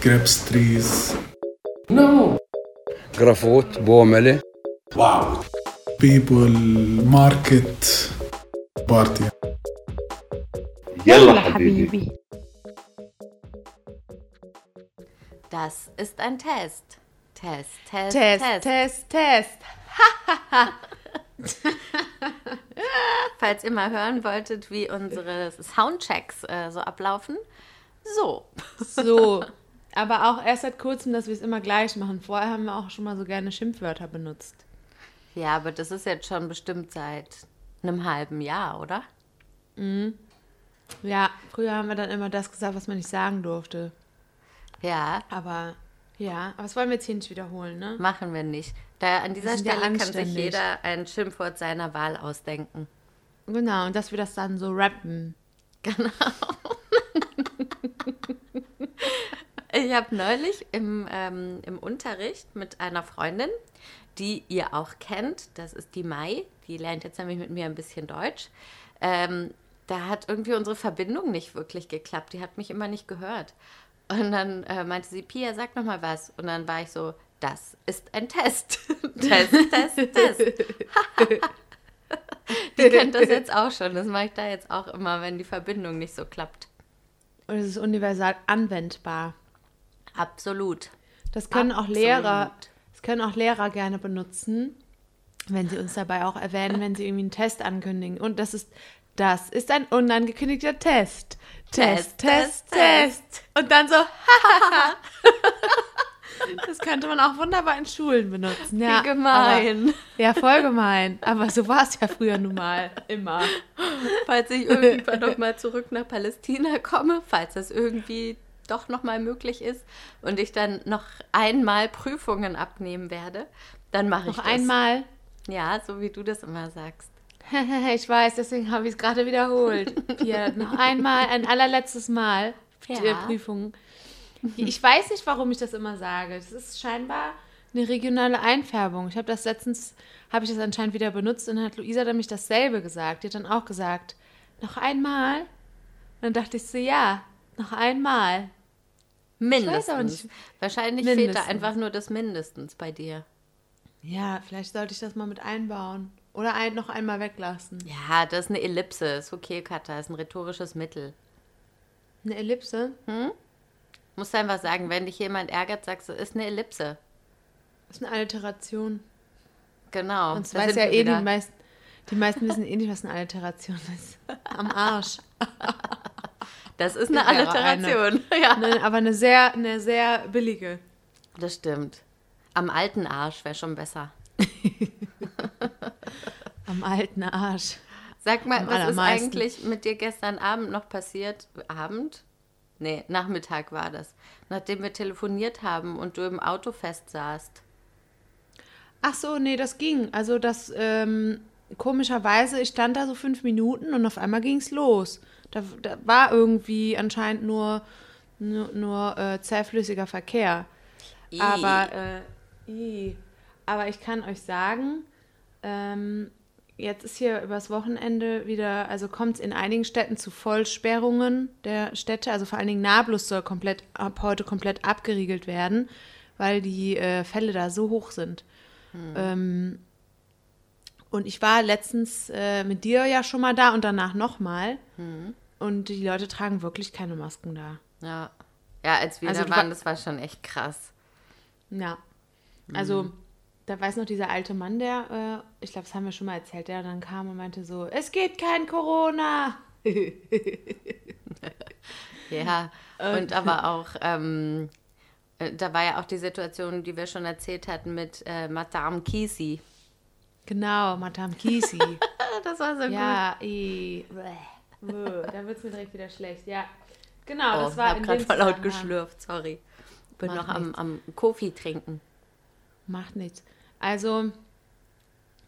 grapes trees. No. Grafot, Bomele. Wow. People, market, party. يلا حبيبي. Das ist ein Test. Test, Test, Test, Test. Test, Test. Falls ihr mal hören wolltet, wie unsere Soundchecks äh, so ablaufen. So. So. Aber auch erst seit kurzem, dass wir es immer gleich machen. Vorher haben wir auch schon mal so gerne Schimpfwörter benutzt. Ja, aber das ist jetzt schon bestimmt seit einem halben Jahr, oder? Ja, früher haben wir dann immer das gesagt, was man nicht sagen durfte. Ja, Aber ja, aber das wollen wir jetzt hier nicht wiederholen, ne? machen wir nicht. Da an dieser Stelle kann sich jeder ein Schimpfwort seiner Wahl ausdenken. Genau, und dass wir das dann so rappen. Ich habe neulich im, ähm, im Unterricht mit einer Freundin, die ihr auch kennt, das ist die Mai, die lernt jetzt nämlich mit mir ein bisschen Deutsch. Ähm, da hat irgendwie unsere Verbindung nicht wirklich geklappt. Die hat mich immer nicht gehört. Und dann äh, meinte sie, Pia, sag noch mal was. Und dann war ich so, das ist ein Test. Test, Test, Test. die kennt das jetzt auch schon. Das mache ich da jetzt auch immer, wenn die Verbindung nicht so klappt. Und es ist universal anwendbar. Absolut. Das können auch Lehrer, Absolut. das können auch Lehrer gerne benutzen, wenn sie uns dabei auch erwähnen, wenn sie irgendwie einen Test ankündigen. Und das ist, das ist ein unangekündigter Test. Test, Test, Test, Test, Test. Und dann so, Das könnte man auch wunderbar in Schulen benutzen. Ja, Wie gemein. Aber, ja, voll gemein. Aber so war es ja früher nun mal. Immer. falls ich irgendwann noch mal zurück nach Palästina komme, falls das irgendwie doch noch mal möglich ist und ich dann noch einmal Prüfungen abnehmen werde, dann mache ich Noch das. einmal. Ja, so wie du das immer sagst. ich weiß, deswegen habe ich es gerade wiederholt. Hier, noch einmal, ein allerletztes Mal. Ja. Die Prüfung. Ich weiß nicht, warum ich das immer sage. Das ist scheinbar eine regionale Einfärbung. Ich habe das letztens, habe ich das anscheinend wieder benutzt und dann hat Luisa nämlich dasselbe gesagt. Die hat dann auch gesagt, noch einmal. Und dann dachte ich so, ja, noch einmal. Mindestens. auch nicht. Wahrscheinlich fehlt da Mindestens. einfach nur das Mindestens bei dir. Ja, vielleicht sollte ich das mal mit einbauen. Oder ein, noch einmal weglassen. Ja, das ist eine Ellipse. Ist okay, Katha. Ist ein rhetorisches Mittel. Eine Ellipse Musst einfach sagen, wenn dich jemand ärgert, sagst du, ist eine Ellipse. ist eine Alliteration. Genau. Sonst da weiß ja eh die meisten. Die meisten wissen eh nicht, was eine Alliteration ist. Am Arsch. Das ist eine Alliteration. Ja. Ne, aber eine sehr, eine sehr billige. Das stimmt. Am alten Arsch wäre schon besser. Am alten Arsch. Sag mal, Am was ist eigentlich mit dir gestern Abend noch passiert? Abend? Nee, Nachmittag war das. Nachdem wir telefoniert haben und du im Auto festsaßt. Ach so, nee, das ging. Also das, ähm, komischerweise, ich stand da so fünf Minuten und auf einmal ging es los. Da, da war irgendwie anscheinend nur, nur, nur äh, zähflüssiger Verkehr. I. Aber, äh, i. aber ich kann euch sagen, ähm, jetzt ist hier übers Wochenende wieder, also kommt es in einigen Städten zu Vollsperrungen der Städte. Also vor allen Dingen Nablus soll komplett ab heute komplett abgeriegelt werden, weil die äh, Fälle da so hoch sind. Ähm, und ich war letztens äh, mit dir ja schon mal da und danach nochmal. Und die Leute tragen wirklich keine Masken da. Ja. Ja, als wir Also da waren, wa- das war schon echt krass. Ja. Also, da weiß noch dieser alte Mann, der, äh, ich glaube, das haben wir schon mal erzählt, der dann kam und meinte so, es geht kein Corona. Ja. Und aber auch, ähm, äh, da war ja auch die Situation, die wir schon erzählt hatten mit äh, Madame Kisi. Genau, Madame Kisi. Das war so gut. ja, i, bäh, bäh, da wird es mir direkt wieder schlecht. Ja, genau, Oh, das war ich habe in gerade dem voll laut geschlürft, sorry. Bin Macht noch am, nichts. am Kofi trinken. Macht nichts. Also,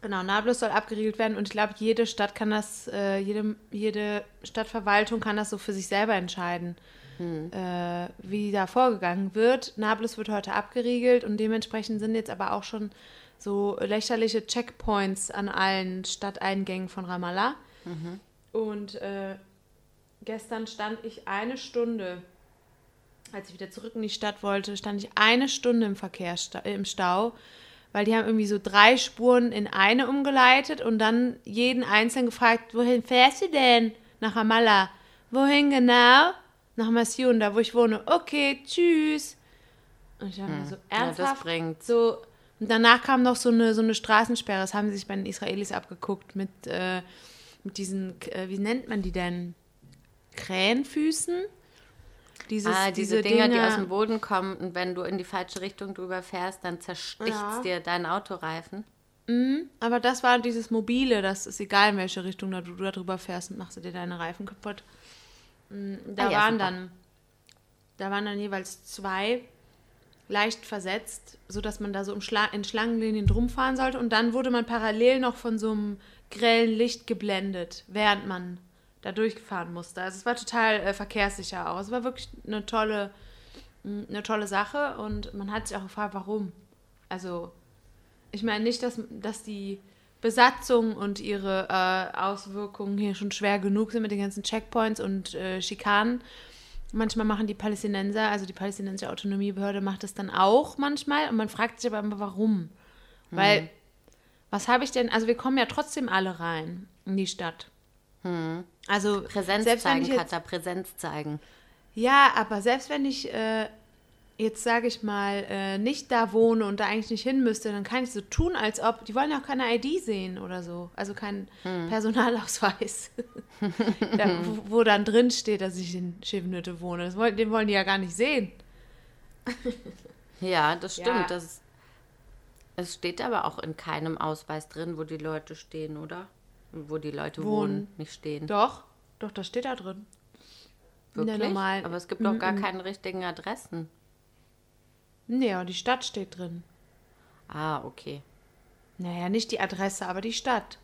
genau, Nablus soll abgeriegelt werden und ich glaube, jede Stadt kann das, äh, jede, jede Stadtverwaltung kann das so für sich selber entscheiden, äh, wie da vorgegangen wird. Nablus wird heute abgeriegelt und dementsprechend sind jetzt aber auch schon so lächerliche Checkpoints an allen Stadteingängen von Ramallah. Und äh, gestern stand ich eine Stunde als ich wieder zurück in die Stadt wollte, stand ich eine Stunde im Verkehr äh, im Stau, weil die haben irgendwie so drei Spuren in eine umgeleitet und dann jeden einzeln gefragt, wohin fährst du denn? Nach Ramallah. Wohin genau? Nach Masjun, da wo ich wohne. Okay, tschüss. Und ich dachte mir so, Hm. Ja, das ernsthaft? bringt's. So, und danach kam noch so eine, so eine Straßensperre. Das haben sie sich bei den Israelis abgeguckt mit, äh, mit diesen, äh, wie nennt man die denn? Krähenfüßen? Dieses, ah, diese, Dinger, die aus dem Boden kommen und wenn du in die falsche Richtung drüber fährst, dann zersticht Ja. dir dein Autoreifen. Aber das war dieses mobile, das ist egal, in welche Richtung du da drüber fährst und machst du dir deine Reifen kaputt. Mm, Da Ah ja, waren super. dann, da waren dann jeweils zwei leicht versetzt, sodass man da so in Schlangenlinien drum fahren sollte. Und dann wurde man parallel noch von so einem grellen Licht geblendet, während man da durchfahren musste. Also es war total äh, verkehrssicher auch. Es war wirklich eine tolle, eine tolle Sache und man hat sich auch gefragt, warum. Also ich meine nicht, dass, dass die Besatzung und ihre äh, Auswirkungen hier schon schwer genug sind mit den ganzen Checkpoints und äh, Schikanen. Manchmal machen die Palästinenser, also die palästinensische Autonomiebehörde macht das dann auch manchmal und man fragt sich aber immer, warum. Weil, was habe ich denn, also wir kommen ja trotzdem alle rein in die Stadt. Also Präsenz selbst wenn zeigen, ich jetzt, Katja, Präsenz zeigen. ja, aber selbst wenn ich äh, jetzt, sage ich mal, äh, nicht da wohne und da eigentlich nicht hin müsste, dann kann ich so tun, als ob, die wollen ja auch keine ID sehen oder so, also keinen Personalausweis, da, wo, wo dann drin steht, dass ich in Schiffnütte wohne. Das wollen, den wollen die ja gar nicht sehen. Ja, das Ja. stimmt. Das, es steht aber auch in keinem Ausweis drin, wo die Leute stehen, oder? Wo die Leute wohnen, Wohnen. nicht stehen. Doch, doch, das steht da drin. In der Wirklich? normalen. Aber es gibt doch gar keine richtigen Adressen. Nee, aber die Stadt steht drin. Ah, okay. Naja, nicht die Adresse, aber die Stadt.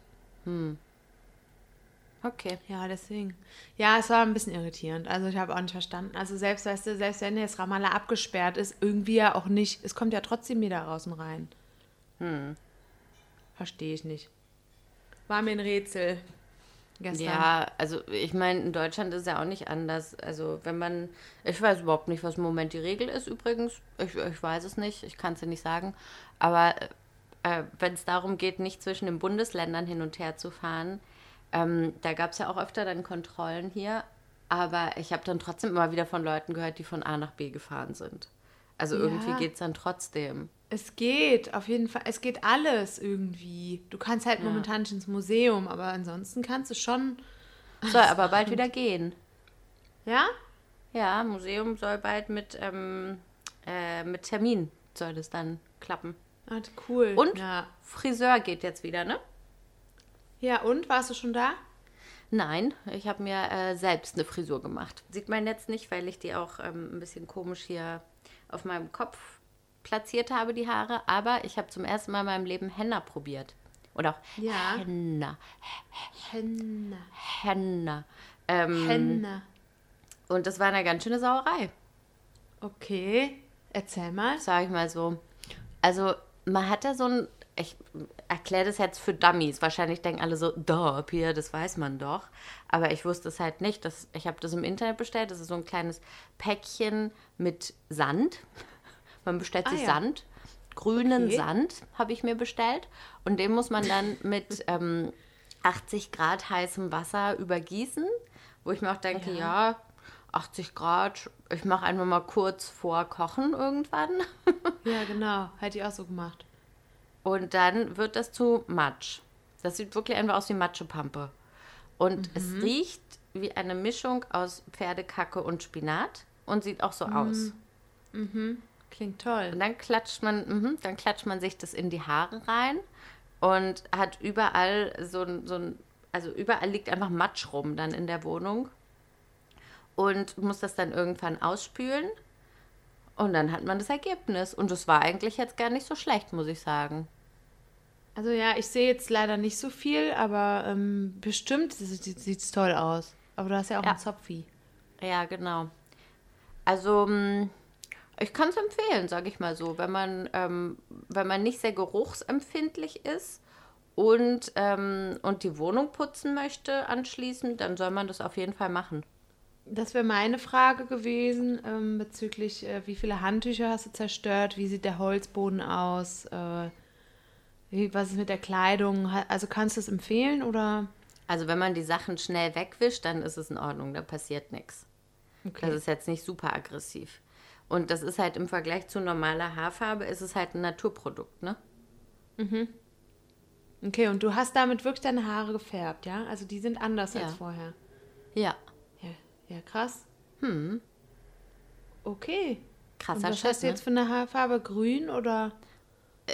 Okay. Ja, deswegen. Ja, es war ein bisschen irritierend. Also ich habe auch nicht verstanden. Also selbst, weißt du, selbst wenn jetzt Ramallah abgesperrt ist, irgendwie ja auch nicht. Es kommt ja trotzdem jeder raus und rein. Hm. Verstehe ich nicht. War mir ein Rätsel. Gestern. Ja, also ich meine, in Deutschland ist ja auch nicht anders. Also wenn man, ich weiß überhaupt nicht, was im Moment die Regel ist übrigens. Ich, ich weiß es nicht, ich kann es dir nicht sagen. Aber äh, wenn es darum geht, nicht zwischen den Bundesländern hin und her zu fahren, ähm, da gab es ja auch öfter dann Kontrollen hier. Aber ich habe dann trotzdem immer wieder von Leuten gehört, die von A nach B gefahren sind. Also Ja. irgendwie geht es dann trotzdem. Es geht, auf jeden Fall. Es geht alles irgendwie. Du kannst halt momentan nicht ins Museum, aber ansonsten kannst du schon. Soll aber bald wieder gehen. Ja? Ja, Museum soll bald mit, ähm, äh, mit Termin soll das dann klappen. Ah, cool. Und Ja. Friseur geht jetzt wieder, ne? ja, und? Warst du schon da? Nein, ich habe mir äh, selbst eine Frisur gemacht. Sieht man jetzt nicht, weil ich die auch ähm, ein bisschen komisch hier auf meinem Kopf platziert habe, die Haare. Aber ich habe zum ersten Mal in meinem Leben Henna probiert. Oder auch Ja. Henna. Henna. Henna. Ähm, Henna. Und das war eine ganz schöne Sauerei. Okay. Erzähl mal. sage ich mal so. Also, man hat da so ein. Ich erkläre das jetzt für Dummies. Wahrscheinlich denken alle so, da, Pia, das weiß man doch. Aber ich wusste es halt nicht. Das, ich habe das im Internet bestellt. Das ist so ein kleines Päckchen mit Sand. Man bestellt Ah, sich ja. Sand. Grünen Okay. Sand habe ich mir bestellt. Und den muss man dann mit ähm, 80 Grad heißem Wasser übergießen. Wo ich mir auch denke, ja, 80 Grad, ich mache einfach mal kurz vor Kochen irgendwann. Ja, genau. Hätte ich auch so gemacht. Und dann wird das zu Matsch. Das sieht wirklich einfach aus wie Matschepampe. Und es riecht wie eine Mischung aus Pferdekacke und Spinat und sieht auch so aus. Klingt toll. Und dann klatscht man, mhm, dann klatscht man sich das in die Haare rein und hat überall so ein, so ein, also überall liegt einfach Matsch rum dann in der Wohnung und muss das dann irgendwann ausspülen. Und dann hat man das Ergebnis. Und das war eigentlich jetzt gar nicht so schlecht, muss ich sagen. Also ja, ich sehe jetzt leider nicht so viel, aber ähm, bestimmt sieht es toll aus. Aber du hast ja auch Ja. einen Zopfi. Ja, genau. Also, mh, ich kann es empfehlen, sage ich mal so. Wenn man, ähm, wenn man nicht sehr geruchsempfindlich ist und, ähm, und die Wohnung putzen möchte anschließend, dann soll man das auf jeden Fall machen. Das wäre meine Frage gewesen ähm, bezüglich, äh, wie viele Handtücher hast du zerstört, wie sieht der Holzboden aus, äh, wie, was ist mit der Kleidung? Also kannst du es empfehlen oder? Also wenn man die Sachen schnell wegwischt, dann ist es in Ordnung, da passiert nichts. Das ist jetzt nicht super aggressiv. Und das ist halt im Vergleich zu normaler Haarfarbe, ist es halt ein Naturprodukt, ne? Okay, und du hast damit wirklich deine Haare gefärbt, ja? Also die sind anders Ja. als vorher. Ja, Ja, ja krass. Hm. Okay. krasser und was Shit, hast du ne? jetzt für eine Haarfarbe? Grün oder?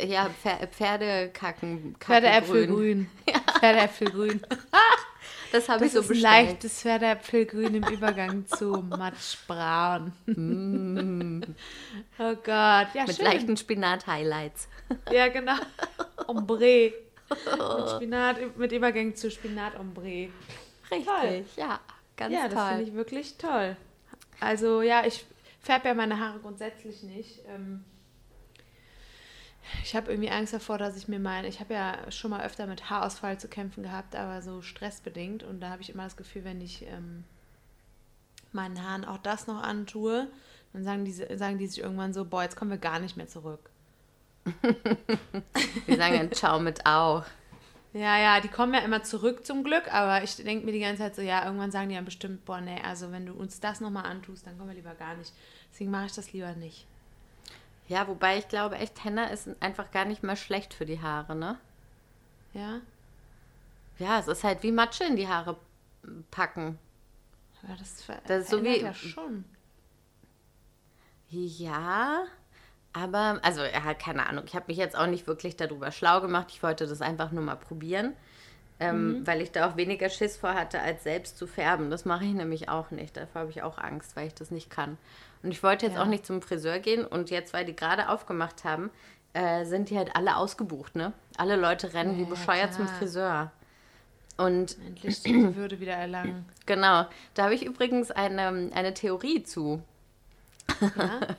Ja, Pfer Pferdekacken. Pferdeäpfelgrün. Pferdeäpfelgrün. Das habe ich so ist ein bestellt. leichtes Pferdeäpfelgrün im Übergang zu matschbraun. oh Gott, ja Mit schön. leichten Spinat-Highlights. Ja, genau. Ombre. mit Spinat, mit Übergang zu Spinat Ombre. Richtig, Toll. ja, ganz ja, das finde toll. ich wirklich toll. Also ja, ich färbe ja meine Haare grundsätzlich nicht. Ähm, ich habe irgendwie Angst davor, dass ich mir meine, ich habe ja schon mal öfter mit Haarausfall zu kämpfen gehabt, aber so stressbedingt. Und da habe ich immer das Gefühl, wenn ich ähm, meinen Haaren auch das noch antue, dann sagen die, sagen die sich irgendwann so, boah, jetzt kommen wir gar nicht mehr zurück. Wir sagen dann Ciao mit Au. Ja, ja, die kommen ja immer zurück zum Glück, aber ich denke mir die ganze Zeit so, ja, irgendwann sagen die ja bestimmt, boah, nee, also wenn du uns das nochmal antust, dann kommen wir lieber gar nicht. Deswegen mache ich das lieber nicht. Ja, wobei ich glaube, echt, Henna ist einfach gar nicht mal schlecht für die Haare, ne? Ja? Ja, es ist halt wie Matsche in die Haare packen. Aber das, Das ist so wie- ja schon. Ja, aber, also, ja, keine Ahnung. Ich habe mich jetzt auch nicht wirklich darüber schlau gemacht. Ich wollte das einfach nur mal probieren, ähm, weil ich da auch weniger Schiss vor hatte, als selbst zu färben. Das mache ich nämlich auch nicht. Davor habe ich auch Angst, weil ich das nicht kann. Und ich wollte jetzt Ja. auch nicht zum Friseur gehen. Und jetzt, weil die gerade aufgemacht haben, äh, sind die halt alle ausgebucht, ne? Alle Leute rennen wie Ja, bescheuert zum klar. Friseur. Und Endlich die Würde wieder erlangen. genau, da habe ich übrigens eine, eine Theorie zu. Ja?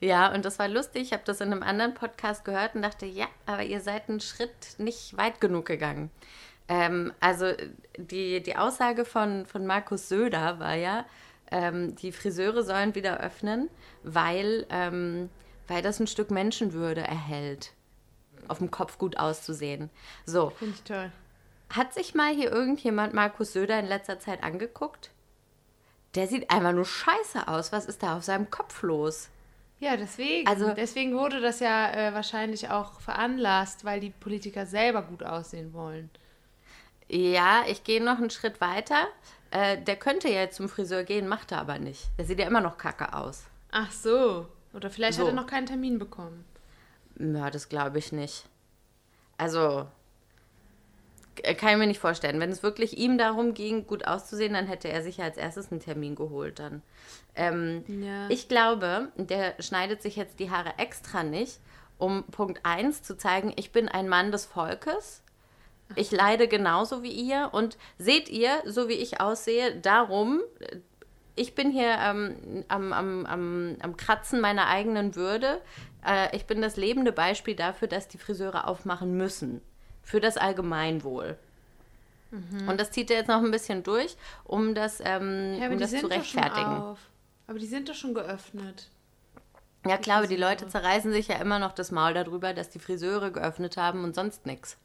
Ja, und das war lustig. Ich habe das in einem anderen Podcast gehört und dachte, ja, aber ihr seid einen Schritt nicht weit genug gegangen. Ähm, also die, die Aussage von, von Markus Söder war ja, ähm, die Friseure sollen wieder öffnen, weil, ähm, weil das ein Stück Menschenwürde erhält, auf dem Kopf gut auszusehen. So, Finde ich toll. hat sich mal hier irgendjemand Markus Söder in letzter Zeit angeguckt? Der sieht einfach nur scheiße aus. Was ist da auf seinem Kopf los? Ja, deswegen. Also- deswegen wurde das ja äh, wahrscheinlich auch veranlasst, weil die Politiker selber gut aussehen wollen. Ja, ich gehe noch einen Schritt weiter. Äh, der könnte ja jetzt zum Friseur gehen, macht er aber nicht. Der sieht ja immer noch kacke aus. Ach so. Oder vielleicht So. hat er noch keinen Termin bekommen. Ja, das glaube ich nicht. Also, äh, kann ich mir nicht vorstellen. Wenn es wirklich ihm darum ging, gut auszusehen, dann hätte er sich ja als erstes einen Termin geholt dann. Ähm, Ja. Ich glaube, der schneidet sich jetzt die Haare extra nicht, um Punkt 1 zu zeigen, ich bin ein Mann des Volkes. Ich leide genauso wie ihr und seht ihr, so wie ich aussehe, darum, äh, ich bin hier ähm, am, am, am, am Kratzen meiner eigenen Würde. Äh, ich bin das lebende Beispiel dafür, dass die Friseure aufmachen müssen. Für das Allgemeinwohl. Und das zieht er jetzt noch ein bisschen durch, um das, ähm, Ja, aber um die das zu rechtfertigen. Aber die sind doch schon geöffnet. Ja klar, aber die. Leute zerreißen sich ja immer noch das Maul darüber, dass die Friseure geöffnet haben und sonst nichts.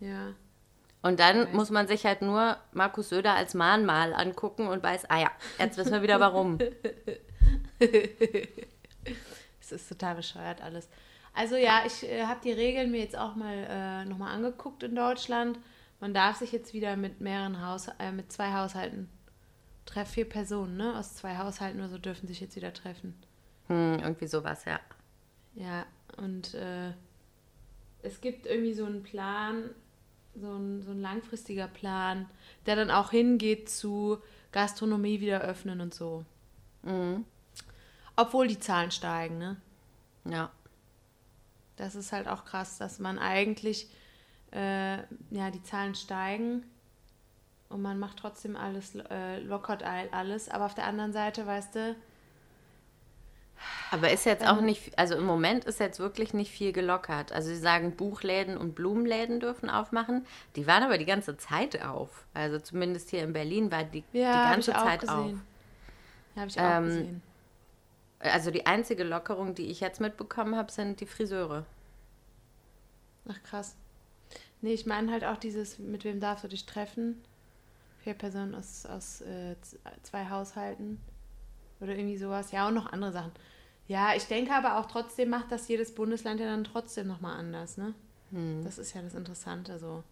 Ja. Und dann Weiß. muss man sich halt nur Markus Söder als Mahnmal angucken und weiß, ah ja, jetzt wissen wir wieder warum. Es ist total bescheuert alles. Also ja, ich äh, habe die Regeln mir jetzt auch mal äh, nochmal angeguckt in Deutschland. Man darf sich jetzt wieder mit mehreren Haus äh, mit zwei Haushalten treffen. Vier Personen, ne? Aus zwei Haushalten oder so dürfen sich jetzt wieder treffen. Hm, irgendwie sowas, ja. Ja, und äh, es gibt irgendwie so einen Plan, so ein, so ein langfristiger Plan, der dann auch hingeht zu Gastronomie wieder öffnen und so. Mhm. Obwohl die Zahlen steigen, ne? Ja. Das ist halt auch krass, dass man eigentlich, äh, ja, die Zahlen steigen und man macht trotzdem alles, äh, lockert all- alles. Aber auf der anderen Seite, weißt du, Aber ist jetzt auch man- nicht, also im Moment ist jetzt wirklich nicht viel gelockert. Also sie sagen, Buchläden und Blumenläden dürfen aufmachen. Die waren aber die ganze Zeit auf. Also zumindest hier in Berlin war die, ja, die ganze Zeit gesehen. auf. Habe ich auch Ähm, gesehen. Also die einzige Lockerung, die ich jetzt mitbekommen habe, sind die Friseure. Ach krass. Nee, ich meine halt auch dieses, mit wem darfst du dich treffen? Vier Personen aus, aus äh, zwei Haushalten. Oder irgendwie sowas. Ja, und noch andere Sachen. Ja, ich denke aber auch trotzdem macht das jedes Bundesland ja dann trotzdem nochmal anders, ne? Das ist ja das Interessante so.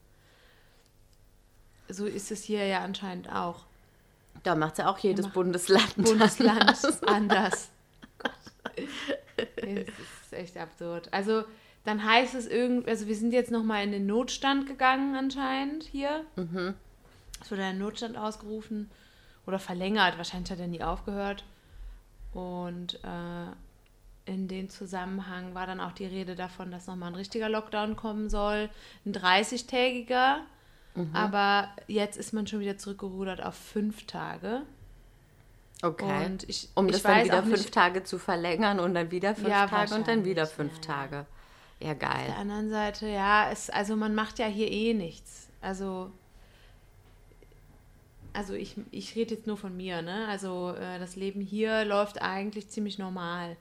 So ist es hier ja anscheinend auch. Da macht ja auch jedes Bundesland. Bundesland anders. anders. Es ist echt absurd. Also dann heißt es irgendwie, also wir sind jetzt nochmal in den Notstand gegangen anscheinend hier. Es wurde ein Notstand ausgerufen oder verlängert. Wahrscheinlich hat er nie aufgehört. Und äh, in dem Zusammenhang war dann auch die Rede davon, dass nochmal ein richtiger Lockdown kommen soll. Ein 30-tägiger. Aber jetzt ist man schon wieder zurückgerudert auf fünf Tage. Okay. Und ich- um ich das dann wieder fünf nicht- Tage zu verlängern und dann wieder fünf Ja, Tage und dann wieder fünf ja, ja. Tage. Ja, Auf der geil. anderen Seite, ja, es, also man macht ja hier eh nichts. Also, also ich, ich rede jetzt nur von mir, ne? Also äh, das Leben hier läuft eigentlich ziemlich normal.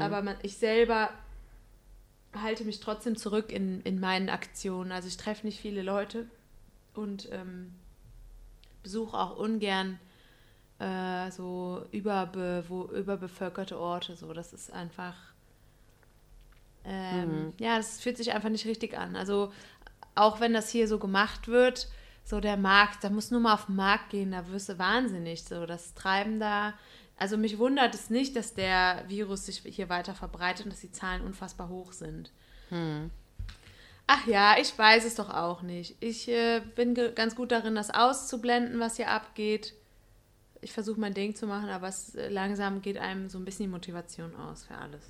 Aber man, ich selber halte mich trotzdem zurück in, in meinen Aktionen. Also ich treffe nicht viele Leute und ähm, besuche auch ungern äh, so überbe, wo, überbevölkerte Orte. So, das ist einfach ähm, Ja, das fühlt sich einfach nicht richtig an. Also auch wenn das hier so gemacht wird, so der Markt, da muss nur mal auf den Markt gehen, da wirst du wahnsinnig. So das Treiben da. Also mich wundert es nicht, dass der Virus sich hier weiter verbreitet und dass die Zahlen unfassbar hoch sind. Ach ja, ich weiß es doch auch nicht. Ich äh, bin ganz gut darin, das auszublenden, was hier abgeht. Ich versuche mein Ding zu machen, aber es, äh, langsam geht einem so ein bisschen die Motivation aus für alles.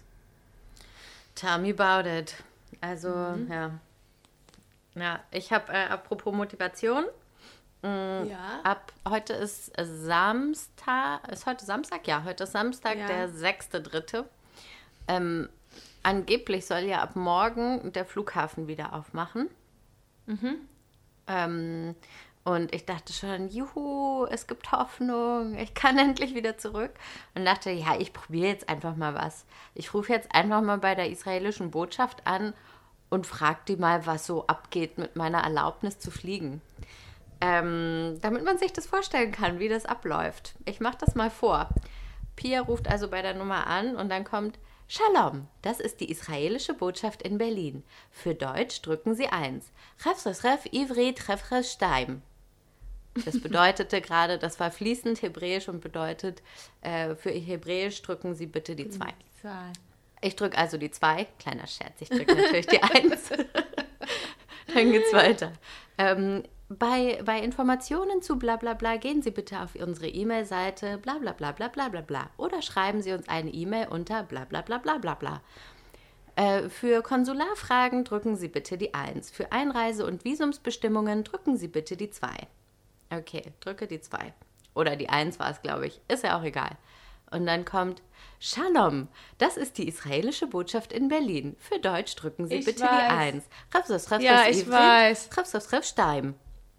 Tell me about it. Also, Mhm. ja. Ja, ich habe, äh, apropos Motivation, Ja. ab heute ist Samstag, ist heute Samstag? Ja, heute ist Samstag, Ja. der 6.3. Ähm, angeblich soll ja ab morgen der Flughafen wieder aufmachen. Ähm, und ich dachte schon, juhu, es gibt Hoffnung, ich kann endlich wieder zurück. Und dachte, ja, ich probiere jetzt einfach mal was. Ich rufe jetzt einfach mal bei der israelischen Botschaft an und frage die mal, was so abgeht mit meiner Erlaubnis zu fliegen. Ähm, damit man sich das vorstellen kann, wie das abläuft. Ich mache das mal vor. Pia ruft also bei der Nummer an und dann kommt Shalom, das ist die israelische Botschaft in Berlin. Für Deutsch drücken Sie 1. Refresref Ivrit Refres Steim. Das bedeutete gerade, das war fließend Hebräisch und bedeutet, äh, für Hebräisch drücken Sie bitte die 2. Ich drücke also die 2. Kleiner Scherz, ich drücke natürlich die 1. Dann geht's weiter. Ähm, bei, bei Informationen zu bla bla bla gehen Sie bitte auf unsere E-Mail-Seite bla bla bla bla bla bla bla oder schreiben Sie uns eine E-Mail unter bla bla bla bla bla bla. Äh, für Konsularfragen drücken Sie bitte die 1. Für Einreise- und Visumsbestimmungen drücken Sie bitte die 2. Okay, drücke die 2. Oder die 1 war es, glaube ich. Ist ja auch egal. Und dann kommt Shalom, das ist die israelische Botschaft in Berlin. Für Deutsch drücken Sie Ich bitte weiß. die 1. Refsus, refsus, Ja, ich weiß. Refsus, ref, Steim.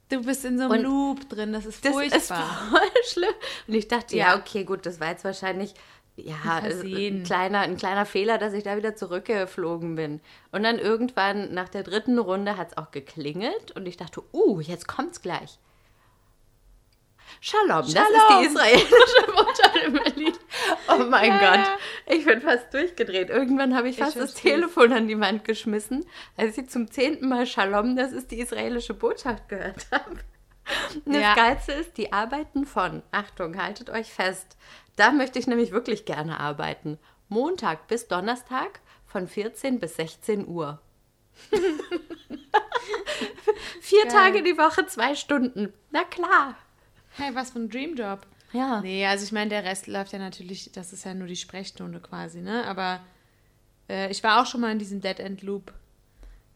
Du bist in so einem Und Loop drin, das ist Das furchtbar. ist voll schlimm. Und ich dachte, ja, Ja. okay, gut, das war jetzt wahrscheinlich ja, Ein Versehen. ein kleiner, ein kleiner Fehler, dass ich da wieder zurückgeflogen bin. Und dann irgendwann nach der dritten Runde hat es auch geklingelt und ich dachte, uh, jetzt kommt's gleich. Shalom, das ist Shalom. die israelische Botschaft in Berlin. Oh mein Ja, Gott, ja. ich bin fast durchgedreht. Irgendwann habe ich Ich fast das versteh's. Telefon an die Wand geschmissen, als ich zum zehnten Mal Shalom, das ist die israelische Botschaft gehört habe. Und das Ja. Geilste ist, die arbeiten von, Achtung, haltet euch fest, da möchte ich nämlich wirklich gerne arbeiten. Montag bis Donnerstag von 14 bis 16 Uhr. Vier Geil. Tage die Woche, zwei Stunden. Na klar. Hey, was für ein Dreamjob. Ja. Nee, also ich meine, der Rest läuft ja natürlich, das ist ja nur die Sprechstunde quasi, ne? Aber äh, ich war auch schon mal in diesem Dead End Loop.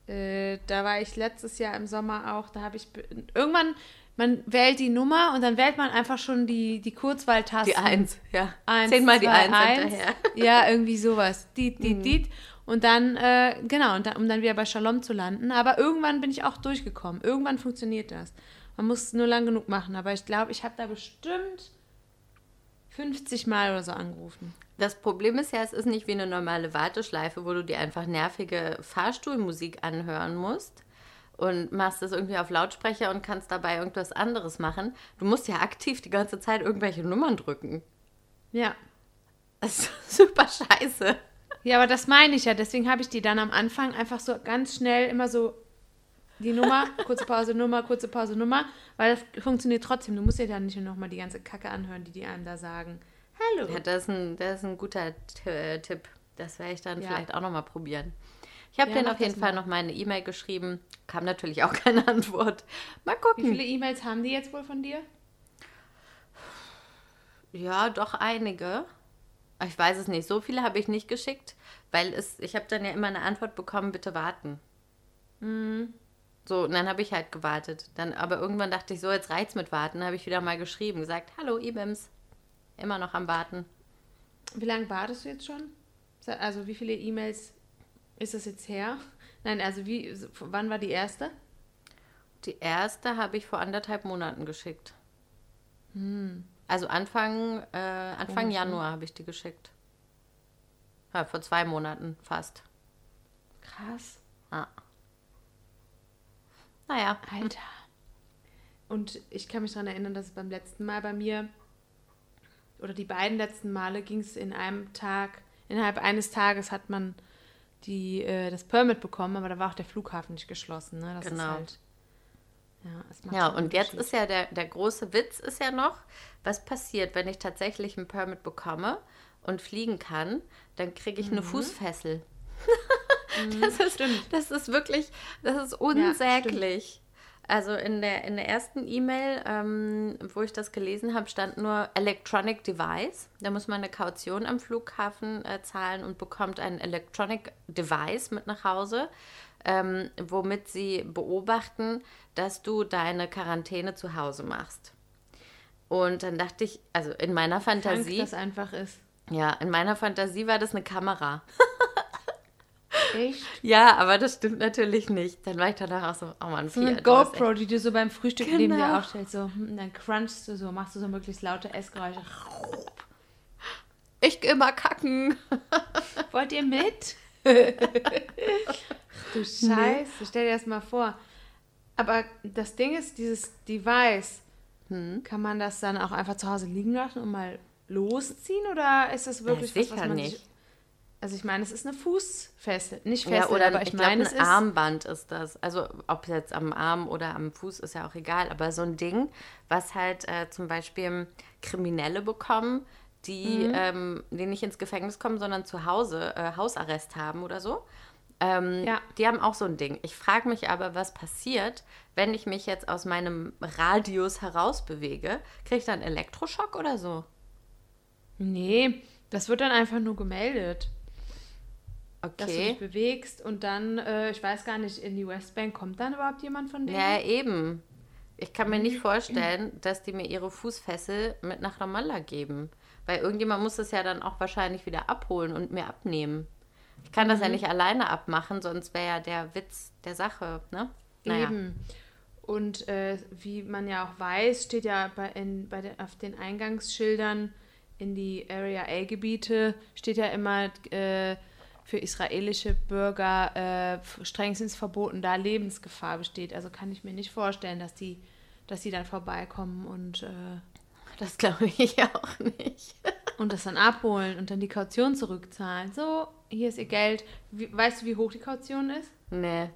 Äh, da war ich letztes Jahr im Sommer auch, da habe ich irgendwann, man wählt die Nummer und dann wählt man einfach schon die, die Kurzwahltasten. Die Eins, ja. Eins, Zehnmal die Eins, eins. hinterher. Ja, irgendwie sowas. Diet, Mhm. diet, diet. Und dann, äh, genau, und dann, um dann wieder bei Shalom zu landen. Aber irgendwann bin ich auch durchgekommen. Irgendwann funktioniert das. Man muss es nur lang genug machen. Aber ich glaube, ich habe da bestimmt 50 Mal oder so angerufen. Das Problem ist ja, es ist nicht wie eine normale Warteschleife, wo du dir einfach nervige Fahrstuhlmusik anhören musst und machst das irgendwie auf Lautsprecher und kannst dabei irgendwas anderes machen. Du musst ja aktiv die ganze Zeit irgendwelche Nummern drücken. Ja. Das ist super scheiße. Ja, aber das meine ich ja. Deswegen habe ich die dann am Anfang einfach so ganz schnell immer so die Nummer, kurze Pause, Nummer, kurze Pause, Nummer, weil das funktioniert trotzdem. Du musst dir dann nicht nochmal die ganze Kacke anhören, die die einem da sagen. Hallo. Ja, das ist ein, das ist ein guter äh, Tipp. Das werde ich dann Ja. vielleicht auch nochmal probieren. Ich habe Ja, denen auf jeden Fall mal. noch meine E-Mail geschrieben. Kam natürlich auch keine Antwort. Mal Wie gucken. viele E-Mails haben die jetzt wohl von dir? Ja, doch einige. Ich weiß es nicht. So viele habe ich nicht geschickt, weil es, ich habe dann ja immer eine Antwort bekommen, bitte warten. Mhm. So, und dann habe ich halt gewartet. Dann, aber irgendwann dachte ich, so, jetzt reicht's mit warten. Habe ich wieder mal geschrieben, gesagt, hallo, IBIMS. Immer noch am Warten. Wie lange wartest du jetzt schon? Also wie viele E-Mails ist das jetzt her? Nein, also wie, wann war die erste? Die erste habe ich vor anderthalb Monaten geschickt. Hm. Also Anfang, äh, Anfang Komisch, ne? Januar habe ich die geschickt. Ja, vor zwei Monaten fast. Krass. Ah. Naja, Alter. Und ich kann mich daran erinnern, dass es beim letzten Mal bei mir, oder die beiden letzten Male, ging es in einem Tag, innerhalb eines Tages hat man die, äh, das Permit bekommen, aber da war auch der Flughafen nicht geschlossen. Ne? Das Genau. Halt, ja, Ja, und jetzt ist ja der, der große Witz ist ja noch, was passiert, wenn ich tatsächlich ein Permit bekomme und fliegen kann, dann kriege ich Mhm. eine Fußfessel. das, ist, das ist wirklich, das ist unsäglich. also in der, in der ersten E-Mail, ähm, wo ich das gelesen habe, stand nur Electronic Device. Da muss man eine Kaution am Flughafen äh, zahlen und bekommt ein Electronic Device mit nach Hause, ähm, womit sie beobachten, dass du deine Quarantäne zu Hause machst. Und dann dachte ich, also in meiner Krank, Fantasie, das einfach ist. ja, in meiner Fantasie war das eine Kamera. Echt? Ja, aber das stimmt natürlich nicht. Dann war ich danach auch so, oh Mann, So eine GoPro, die du so beim Frühstück neben dir Genau. aufstellst, so, hm, und dann crunchst du so, machst du so möglichst laute Essgeräusche. Ich geh mal kacken. Wollt ihr mit? du Scheiße, stell dir das mal vor. Aber das Ding ist, dieses Device, Hm? kann man das dann auch einfach zu Hause liegen lassen und mal losziehen? Oder ist das wirklich was, was sicher man nicht. Also ich meine, es ist eine Fußfessel, nicht Ja, Fessel, oder aber ich, ich, meine, ein. Armband ist das. Also ob jetzt am Arm oder am Fuß ist ja auch egal. Aber so ein Ding, was halt äh, zum Beispiel Kriminelle bekommen, die, Mhm. ähm, die nicht ins Gefängnis kommen, sondern zu Hause äh, Hausarrest haben oder so. Ähm, Ja. Die haben auch so ein Ding. Ich frage mich aber, was passiert, wenn ich mich jetzt aus meinem Radius herausbewege? Kriege ich dann Elektroschock oder so? Nee, das wird dann einfach nur gemeldet. Dass du dich Okay. bewegst und dann, äh, ich weiß gar nicht, in die Westbank kommt dann überhaupt jemand von denen? Ja, eben. Ich kann mir nicht vorstellen, dass die mir ihre Fußfessel mit nach Ramallah geben. Weil irgendjemand muss es ja dann auch wahrscheinlich wieder abholen und mir abnehmen. Ich kann das ja nicht alleine abmachen, sonst wäre ja der Witz der Sache, ne? Naja. Eben. Und äh, wie man ja auch weiß, steht ja bei, in, bei den, auf den Eingangsschildern in die Area A-Gebiete, steht ja immer äh, für israelische Bürger äh, strengstens verboten, da Lebensgefahr besteht. Also kann ich mir nicht vorstellen, dass die, dass die dann vorbeikommen und, äh, Das glaube ich auch nicht. und das dann abholen und dann die Kaution zurückzahlen. So, hier ist ihr Geld. Wie, weißt du, wie hoch die Kaution ist? Nee.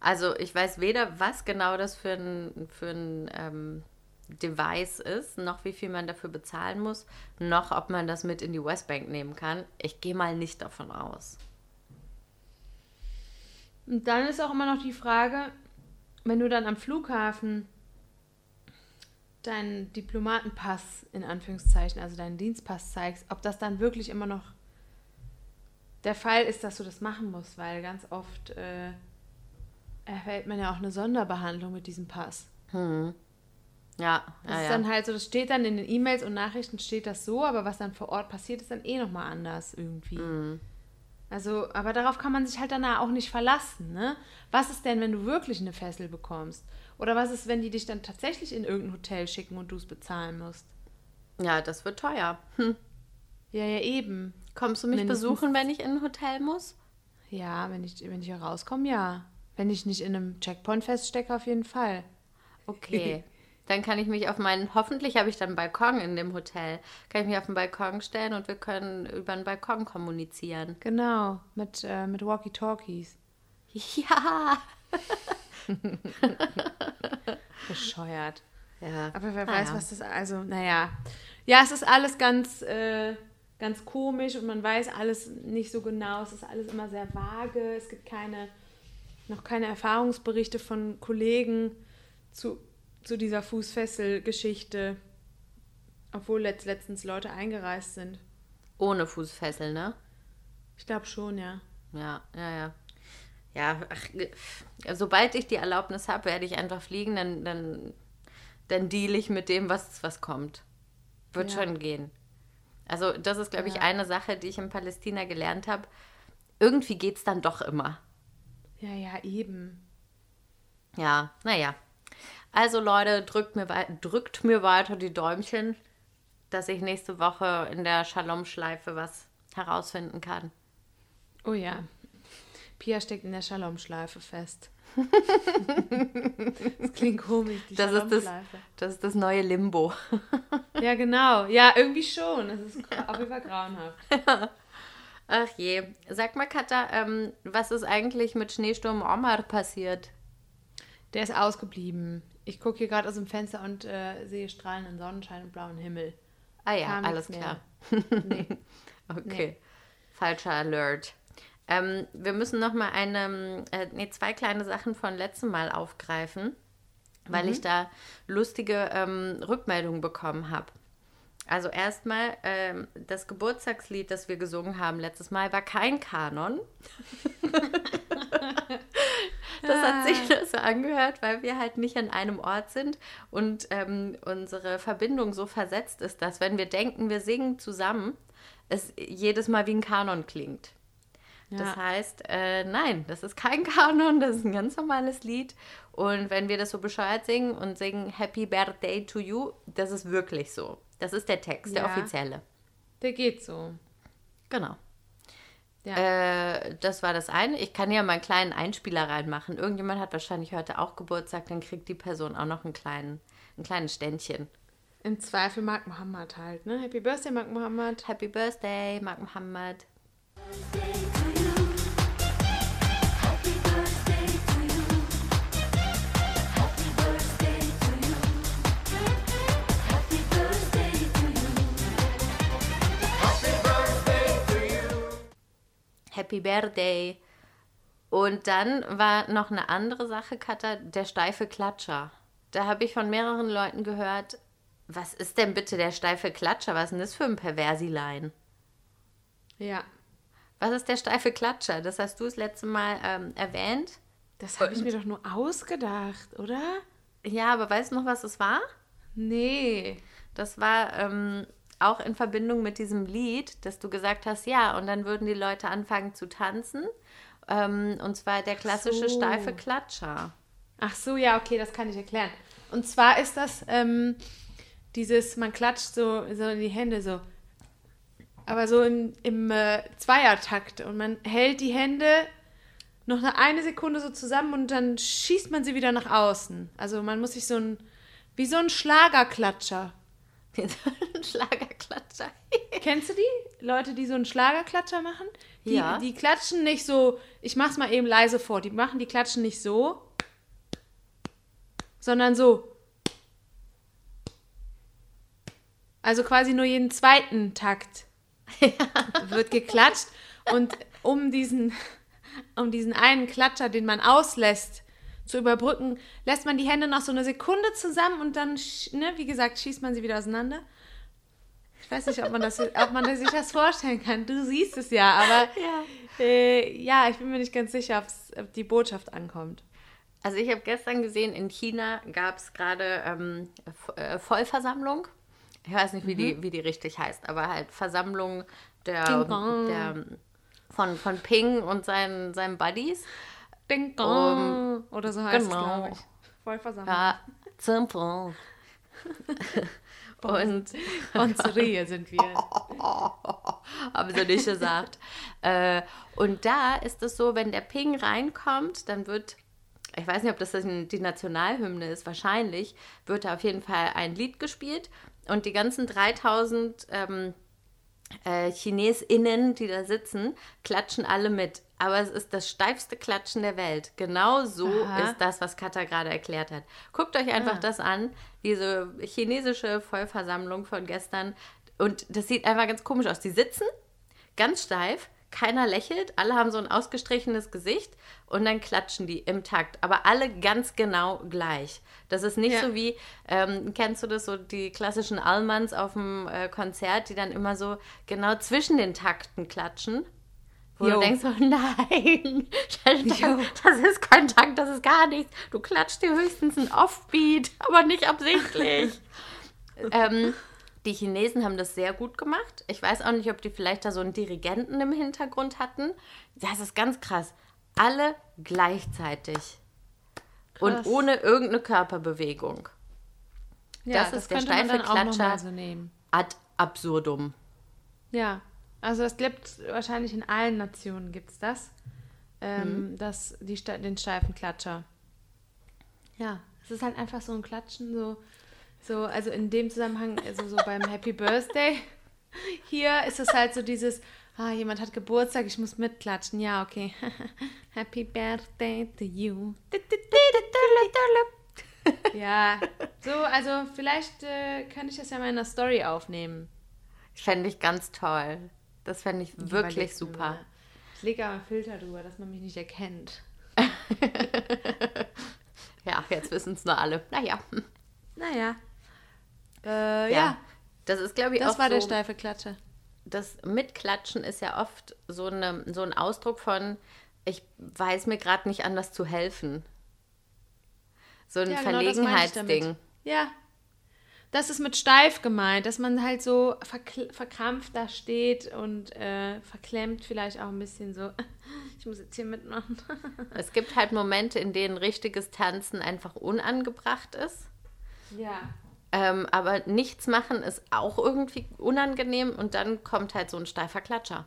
Also ich weiß weder, was genau das für ein, für ein ähm, Device ist, noch wie viel man dafür bezahlen muss, noch ob man das mit in die Westbank nehmen kann. Ich gehe mal nicht davon aus. Und dann ist auch immer noch die Frage, wenn du dann am Flughafen deinen Diplomatenpass in Anführungszeichen, also deinen Dienstpass zeigst, ob das dann wirklich immer noch der Fall ist, dass du das machen musst, weil ganz oft äh, erhält man ja auch eine Sonderbehandlung mit diesem Pass. Hm. Ja, Das ja, ist ja. dann halt so, das steht dann in den E-Mails und Nachrichten steht das so, aber was dann vor Ort passiert, ist dann eh nochmal anders irgendwie. Mhm. Also, aber darauf kann man sich halt danach auch nicht verlassen, ne? Was ist denn, wenn du wirklich eine Fessel bekommst? Oder was ist, wenn die dich dann tatsächlich in irgendein Hotel schicken und du es bezahlen musst? Ja, das wird teuer. Hm. Ja, ja, eben. Kommst du mich Mindestens- besuchen, wenn ich in ein Hotel muss? Ja, wenn ich, wenn ich hier rauskomme, ja. Wenn ich nicht in einem Checkpoint feststecke, auf jeden Fall. Okay. Dann kann ich mich auf meinen, hoffentlich habe ich dann einen Balkon in dem Hotel, kann ich mich auf den Balkon stellen und wir können über den Balkon kommunizieren. Genau, mit, äh, mit Walkie-Talkies. Ja. Bescheuert. Ja. Aber wer weiß, was das, also, naja. Ja, es ist alles ganz, äh, ganz komisch und man weiß alles nicht so genau. Es ist alles immer sehr vage. Es gibt keine, noch keine Erfahrungsberichte von Kollegen zu, zu dieser Fußfessel-Geschichte. Obwohl letzt, letztens Leute eingereist sind. Ohne Fußfessel, ne? Ich glaube schon, ja. Ja, ja, ja. Ja, ach, sobald ich die Erlaubnis habe, werde ich einfach fliegen, dann, dann, dann deal ich mit dem, was, was kommt. Wird Ja. schon gehen. Also, das ist, glaube ich, Ja. eine Sache, die ich in Palästina gelernt habe. Irgendwie geht es dann doch immer. Ja, ja, eben. Ja, naja. Also, Leute, drückt mir, drückt mir weiter die Däumchen, dass ich nächste Woche in der Shalom-Schleife was herausfinden kann. Oh ja. Pia steckt in der Shalom-Schleife fest. das klingt komisch, die Das ist das, das ist das neue Limbo. Ja, genau. Ja, irgendwie schon. Es ist auf jeden Fall grauenhaft. Ach je. Sag mal, Katha, ähm, was ist eigentlich mit Schneesturm Omar passiert? Der ist ausgeblieben. Ich gucke hier gerade aus dem Fenster und äh, sehe strahlenden Sonnenschein und blauen Himmel. Ah ja, Kam alles klar. Nee. Okay. Falscher Alert. Ähm, wir müssen noch mal eine, äh, nee, zwei kleine Sachen von letztem Mal aufgreifen, weil Mhm. ich da lustige ähm, Rückmeldungen bekommen habe. Also erstmal, ähm, das Geburtstagslied, das wir gesungen haben letztes Mal, war kein Kanon. Das hat sich nur so angehört, weil wir halt nicht an einem Ort sind und ähm, unsere Verbindung so versetzt ist, dass wenn wir denken, wir singen zusammen, es jedes Mal wie ein Kanon klingt. Das Ja. heißt, äh, nein, das ist kein Kanon, das ist ein ganz normales Lied. Und wenn wir das so bescheuert singen und singen Happy Birthday to you, das ist wirklich so. Das ist der Text, der Ja. offizielle. Der geht so. Genau. Ja. Äh, das war das eine. Ich kann ja mal einen kleinen Einspieler reinmachen. Irgendjemand hat wahrscheinlich heute auch Geburtstag, dann kriegt die Person auch noch einen kleinen, ein kleines Ständchen. Im Zweifel Mark Mohammed halt, ne? Happy Birthday, Mark Mohammed. Happy Birthday, Mark Mohammed. Happy Birthday. Und dann war noch eine andere Sache, Katha, der steife Klatscher. Da habe ich von mehreren Leuten gehört, was ist denn bitte der steife Klatscher? Was ist denn das für ein Perversilein? Ja. Was ist der steife Klatscher? Das hast du das letzte Mal ähm, erwähnt. Das habe ich mir doch nur ausgedacht, oder? Ja, aber weißt du noch, was es war? Nee. Das war ähm, auch in Verbindung mit diesem Lied, dass du gesagt hast, ja, und dann würden die Leute anfangen zu tanzen. Ähm, und zwar der klassische so. steife Klatscher. Ach so, ja, okay, das kann ich erklären. Und zwar ist das ähm, dieses, man klatscht so, so in die Hände so. Aber so im, im äh, Zweiertakt. Und man hält die Hände noch eine, eine Sekunde so zusammen und dann schießt man sie wieder nach außen. Also man muss sich so ein, wie so ein Schlagerklatscher. Ein Schlagerklatscher. Kennst du die? Leute, die so einen Schlagerklatscher machen? Die, Ja. Die klatschen nicht so, ich mach's mal eben leise vor, die machen die klatschen nicht so, sondern so. Also quasi nur jeden zweiten Takt wird geklatscht und um diesen, um diesen einen Klatscher, den man auslässt, zu überbrücken, lässt man die Hände noch so eine Sekunde zusammen und dann, ne, wie gesagt, schießt man sie wieder auseinander. Ich weiß nicht, ob man, das, ob man sich das vorstellen kann. Du siehst es ja, aber ja, äh, ja ich bin mir nicht ganz sicher, ob die Botschaft ankommt. Also ich habe gestern gesehen, in China gab es gerade ähm, äh, Vollversammlung. Ich weiß nicht, wie, die, wie die richtig heißt, aber halt Versammlung der, der von, von Ping und seinen, seinen Buddies. Ding dong. Oder so heißt genau. es, glaube ich. Vollversammlung. Ja, simple. Und Unsere sind wir. haben sie nicht gesagt. äh, und da ist es so, wenn der Ping reinkommt, dann wird, ich weiß nicht, ob das die Nationalhymne ist, wahrscheinlich, wird da auf jeden Fall ein Lied gespielt und die ganzen 3000 ähm, äh, ChinesInnen, die da sitzen, klatschen alle mit. Aber es ist das steifste Klatschen der Welt. Genau so Aha. ist das, was Katha gerade erklärt hat. Guckt euch einfach Ah. das an, diese chinesische Vollversammlung von gestern. Und das sieht einfach ganz komisch aus. Die sitzen ganz steif, keiner lächelt, alle haben so ein ausgestrichenes Gesicht und dann klatschen die im Takt. Aber alle ganz genau gleich. Das ist nicht Ja. so wie, ähm, kennst du das, so die klassischen Allmanns auf dem äh, Konzert, die dann immer so genau zwischen den Takten klatschen? Wo Jo. du denkst so, nein, das, das ist kein Takt, das ist gar nichts. Du klatscht dir höchstens ein Offbeat, aber nicht absichtlich. ähm, die Chinesen haben das sehr gut gemacht. Ich weiß auch nicht, ob die vielleicht da so einen Dirigenten im Hintergrund hatten. Das ist ganz krass. Alle gleichzeitig. Und Krass. ohne irgendeine Körperbewegung. Ja, Das ist der könnte man steife Klatscher. so. Ad absurdum. Ja, also das gibt wahrscheinlich in allen Nationen gibt es das. Ähm, das die, den steifen Klatscher. Ja, es ist halt einfach so ein Klatschen, so, so also in dem Zusammenhang, also so beim Happy Birthday. Hier ist es halt so dieses, ah, jemand hat Geburtstag, ich muss mitklatschen. Ja, okay. Happy Birthday to you. Ja, so, also vielleicht äh, kann ich das ja mal in der Story aufnehmen. Fände ich ganz toll. Das fände ich wirklich überleg's mir super. Ich lege aber einen Filter drüber, dass man mich nicht erkennt. Ja, jetzt wissen es nur alle. Naja. Naja. Äh, ja. Ja. Das ist, glaube ich, das auch war so, der steife Klatsche. das Mitklatschen ist ja oft so, eine, so ein Ausdruck von, ich weiß mir gerade nicht anders zu helfen. So ein Ja, genau, das ich. Verlegenheitsding. Ja. Das ist mit steif gemeint, dass man halt so verkrampft da steht und äh, verklemmt vielleicht auch ein bisschen so. Ich muss jetzt hier mitmachen. Es gibt halt Momente, in denen richtiges Tanzen einfach unangebracht ist. ja. Ähm, aber nichts machen ist auch irgendwie unangenehm und dann kommt halt so ein steifer Klatscher.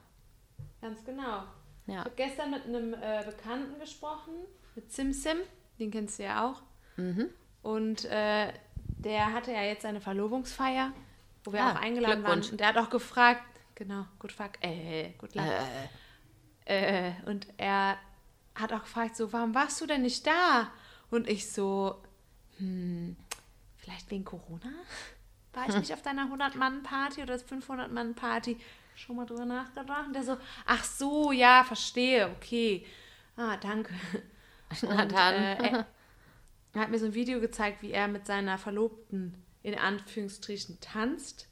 Ganz genau. Ich Ja. habe gestern mit einem äh, Bekannten gesprochen, mit Sim Sim, den kennst du ja auch. Und äh, der hatte ja jetzt seine Verlobungsfeier, wo wir Ah, auch eingeladen waren. Und der hat auch gefragt, genau, good fuck, äh, good luck. Äh, und er hat auch gefragt, so, warum warst du denn nicht da? Und ich so, hm, vielleicht wegen Corona? War ich nicht auf deiner 100-Mann-Party oder 500-Mann-Party? Schon mal drüber nachgedacht? Und der so, ach so, ja, verstehe, okay. Ah, danke. Na Und, dann. Äh, hat mir so ein Video gezeigt, wie er mit seiner Verlobten in Anführungsstrichen tanzt.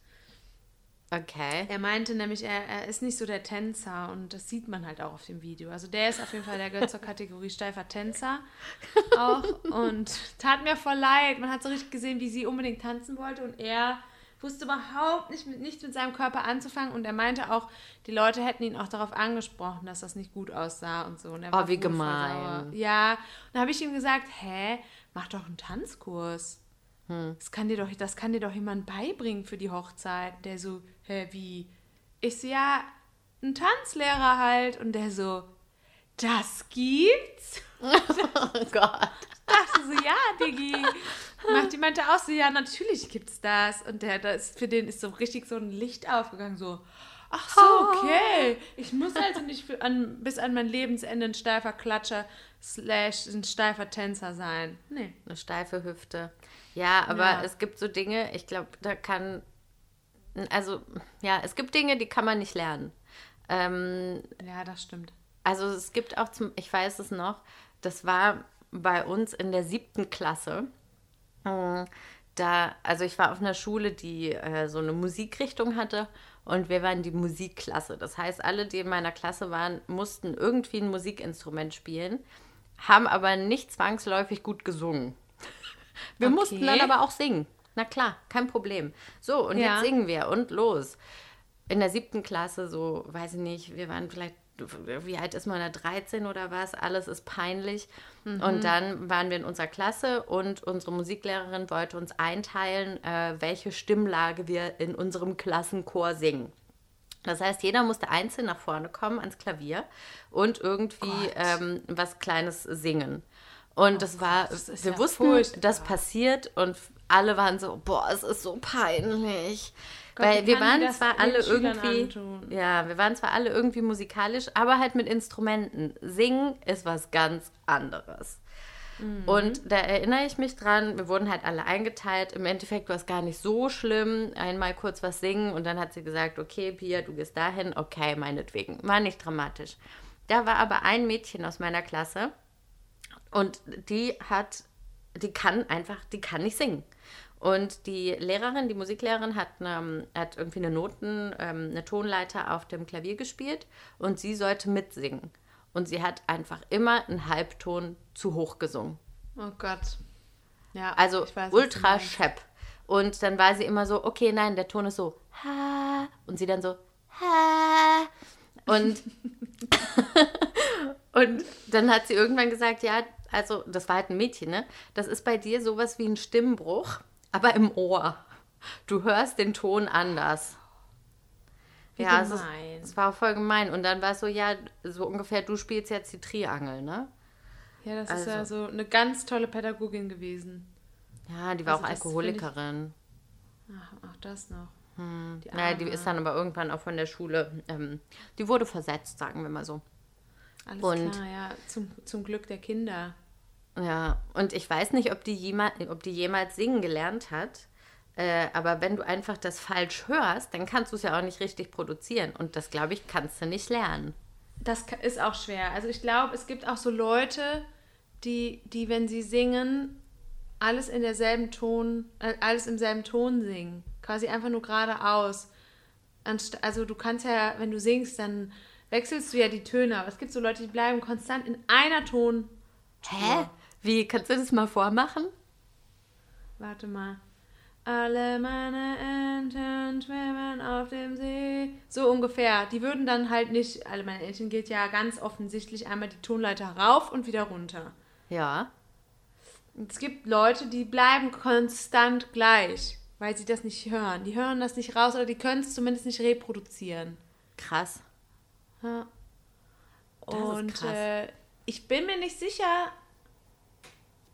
Okay. Er meinte nämlich, er, er ist nicht so der Tänzer und das sieht man halt auch auf dem Video. Also der ist auf jeden Fall, der gehört zur Kategorie steifer Tänzer auch und tat mir voll leid. Man hat so richtig gesehen, wie sie unbedingt tanzen wollte und er wusste überhaupt nicht mit, nicht mit seinem Körper anzufangen und er meinte auch, die Leute hätten ihn auch darauf angesprochen, dass das nicht gut aussah und so. Und er Oh, wie gemein. sauer. Ja, und dann habe ich ihm gesagt, hä, mach doch einen Tanzkurs. Hm. Das kann dir doch, das kann dir doch jemand beibringen für die Hochzeit. Der so, hä, wie? Ich so, ja, ein Tanzlehrer halt. Und der so, das gibt's? Oh Gott. dachte so, ja, Diggi. Macht die meinte auch so, ja, natürlich gibt's das. Und der, da ist, für den ist so richtig so ein Licht aufgegangen, so, ach so, okay. Ich muss also nicht für, an, bis an mein Lebensende ein steifer Klatscher slash ein steifer Tänzer sein. Nee. Eine steife Hüfte. Ja, aber Ja. es gibt so Dinge, ich glaube, da kann. Also, ja, es gibt Dinge, die kann man nicht lernen. Ähm, Ja, das stimmt. also es gibt auch zum, ich weiß es noch, das war bei uns in der siebten Klasse. Mm, Da, also ich war auf einer Schule, die äh, so eine Musikrichtung hatte und wir waren die Musikklasse. Das heißt, alle, die in meiner Klasse waren, mussten irgendwie ein Musikinstrument spielen, haben aber nicht zwangsläufig gut gesungen. Wir Okay. mussten dann aber auch singen. Na klar, kein Problem. So, und Ja. jetzt singen wir und los. In der siebten Klasse, so, weiß ich nicht, wir waren vielleicht wie alt ist man da, 13 oder was, alles ist peinlich. Und dann waren wir in unserer Klasse und unsere Musiklehrerin wollte uns einteilen, äh, welche Stimmlage wir in unserem Klassenchor singen. Das heißt, jeder musste einzeln nach vorne kommen ans Klavier und irgendwie ähm, was Kleines singen. Und das war, das wir ja wussten, furchtbar. das passiert und alle waren so, boah, es ist so peinlich. Gott, Weil wir waren zwar alle irgendwie, antun? ja, wir waren zwar alle irgendwie musikalisch, aber halt mit Instrumenten. Singen ist was ganz anderes. Mhm. Und da erinnere ich mich dran, wir wurden halt alle eingeteilt. Im Endeffekt war es gar nicht so schlimm. Einmal kurz was singen und dann hat sie gesagt, okay, Pia, du gehst dahin. Okay, meinetwegen. War nicht dramatisch. Da war aber ein Mädchen aus meiner Klasse und die hat, die kann einfach, die kann nicht singen. Und die Lehrerin, die Musiklehrerin, hat, eine, hat irgendwie eine Noten, ähm, eine Tonleiter auf dem Klavier gespielt und sie sollte mitsingen. Und sie hat einfach immer einen Halbton zu hoch gesungen. Oh Gott. Ja, Also weiß, ultra schepp. Und dann war sie immer so, okay, nein, der Ton ist so, ha. Und sie dann so, ha. Und, und dann hat sie irgendwann gesagt, ja, also das war halt ein Mädchen, ne? Das ist bei dir sowas wie ein Stimmbruch, aber im Ohr. Du hörst den Ton anders. Wie ja, es, ist, gemein. es war voll gemein. Und dann war es so, ja, so ungefähr, du spielst jetzt die Triangel, ne? Ja, das ist ja Also. so eine ganz tolle Pädagogin gewesen. Ja, die war Also auch Alkoholikerin. Ach, ach das noch. Hm. Die Naja, die ist dann aber irgendwann auch von der Schule, ähm, die wurde versetzt, sagen wir mal so. Alles Und- klar, ja. Zum, zum Glück der Kinder. Ja, und ich weiß nicht, ob die, jemals, ob die jemals singen gelernt hat, äh, aber wenn du einfach das falsch hörst, dann kannst du es ja auch nicht richtig produzieren. Und das, glaube ich, kannst du nicht lernen. Das ist auch schwer. Also ich glaube, es gibt auch so Leute, die, die, wenn sie singen, alles in derselben Ton, äh, alles im selben Ton singen. Quasi einfach nur geradeaus. Also du kannst ja, wenn du singst, dann wechselst du ja die Töne. Aber es gibt so Leute, die bleiben konstant in einer Ton. Hä? Wie, kannst du das mal vormachen? Warte mal. Alle meine Enten schwimmen auf dem See. So ungefähr. Die würden dann halt nicht, alle meine Entchen geht ja ganz offensichtlich einmal die Tonleiter rauf und wieder runter. Ja. Es gibt Leute, die bleiben konstant gleich, weil sie das nicht hören. Die hören das nicht raus oder die können es zumindest nicht reproduzieren. Krass. Ja. Das ist Und krass. äh, ich bin mir nicht sicher,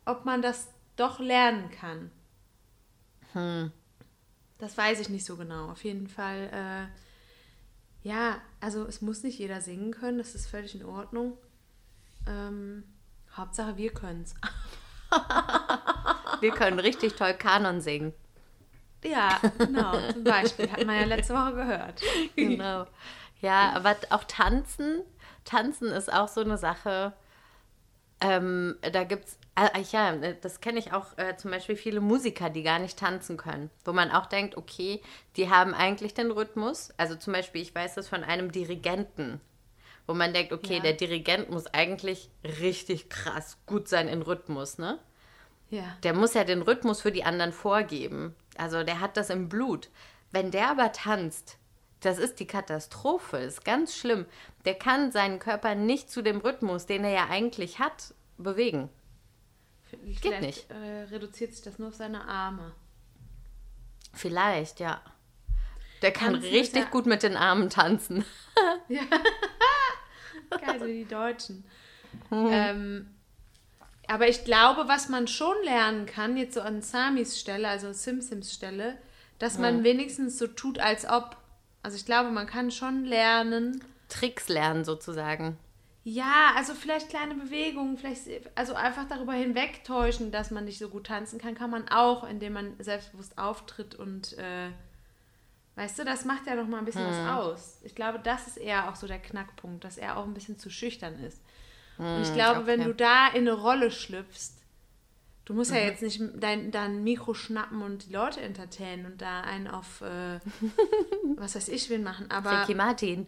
ob man das doch lernen kann. Hm. Das weiß ich nicht so genau. Auf jeden Fall, äh, ja, also es muss nicht jeder singen können, das ist völlig in Ordnung. Ähm, Hauptsache, wir können es. Wir können richtig toll Kanon singen. Ja, genau, zum Beispiel. Hat man ja letzte Woche gehört. Genau. Ja, aber auch tanzen. Tanzen ist auch so eine Sache. Ähm, da gibt's, äh, ja, das kenne ich auch äh, zum Beispiel viele Musiker, die gar nicht tanzen können. Wo man auch denkt, okay, die haben eigentlich den Rhythmus. Also zum Beispiel, ich weiß das von einem Dirigenten, wo man denkt, okay, Ja. der Dirigent muss eigentlich richtig krass gut sein in Rhythmus, ne? Ja. Der muss ja den Rhythmus für die anderen vorgeben. Also der hat das im Blut. Wenn der aber tanzt, das ist die Katastrophe, ist ganz schlimm. Der kann seinen Körper nicht zu dem Rhythmus, den er ja eigentlich hat, bewegen. Vielleicht, nicht. Äh, reduziert sich das nur auf seine Arme. Vielleicht, ja. Der kann Tanzen richtig ja- gut mit den Armen tanzen. Geil, so die Deutschen. ähm, aber ich glaube, was man schon lernen kann, jetzt so an Samis Stelle, also Simsims Stelle, dass man wenigstens so tut, als ob. Also ich glaube, man kann schon lernen. Tricks lernen sozusagen. Ja, also vielleicht kleine Bewegungen, vielleicht, also einfach darüber hinwegtäuschen, dass man nicht so gut tanzen kann, kann man auch, indem man selbstbewusst auftritt und, äh, weißt du, das macht ja noch mal ein bisschen was aus. Ich glaube, das ist eher auch so der Knackpunkt, dass er auch ein bisschen zu schüchtern ist. und ich glaube, wenn okay. du da in eine Rolle schlüpfst, du musst ja jetzt nicht dein, dein Mikro schnappen und die Leute entertainen und da einen auf, äh, was weiß ich, wen machen, aber Ricky Martin.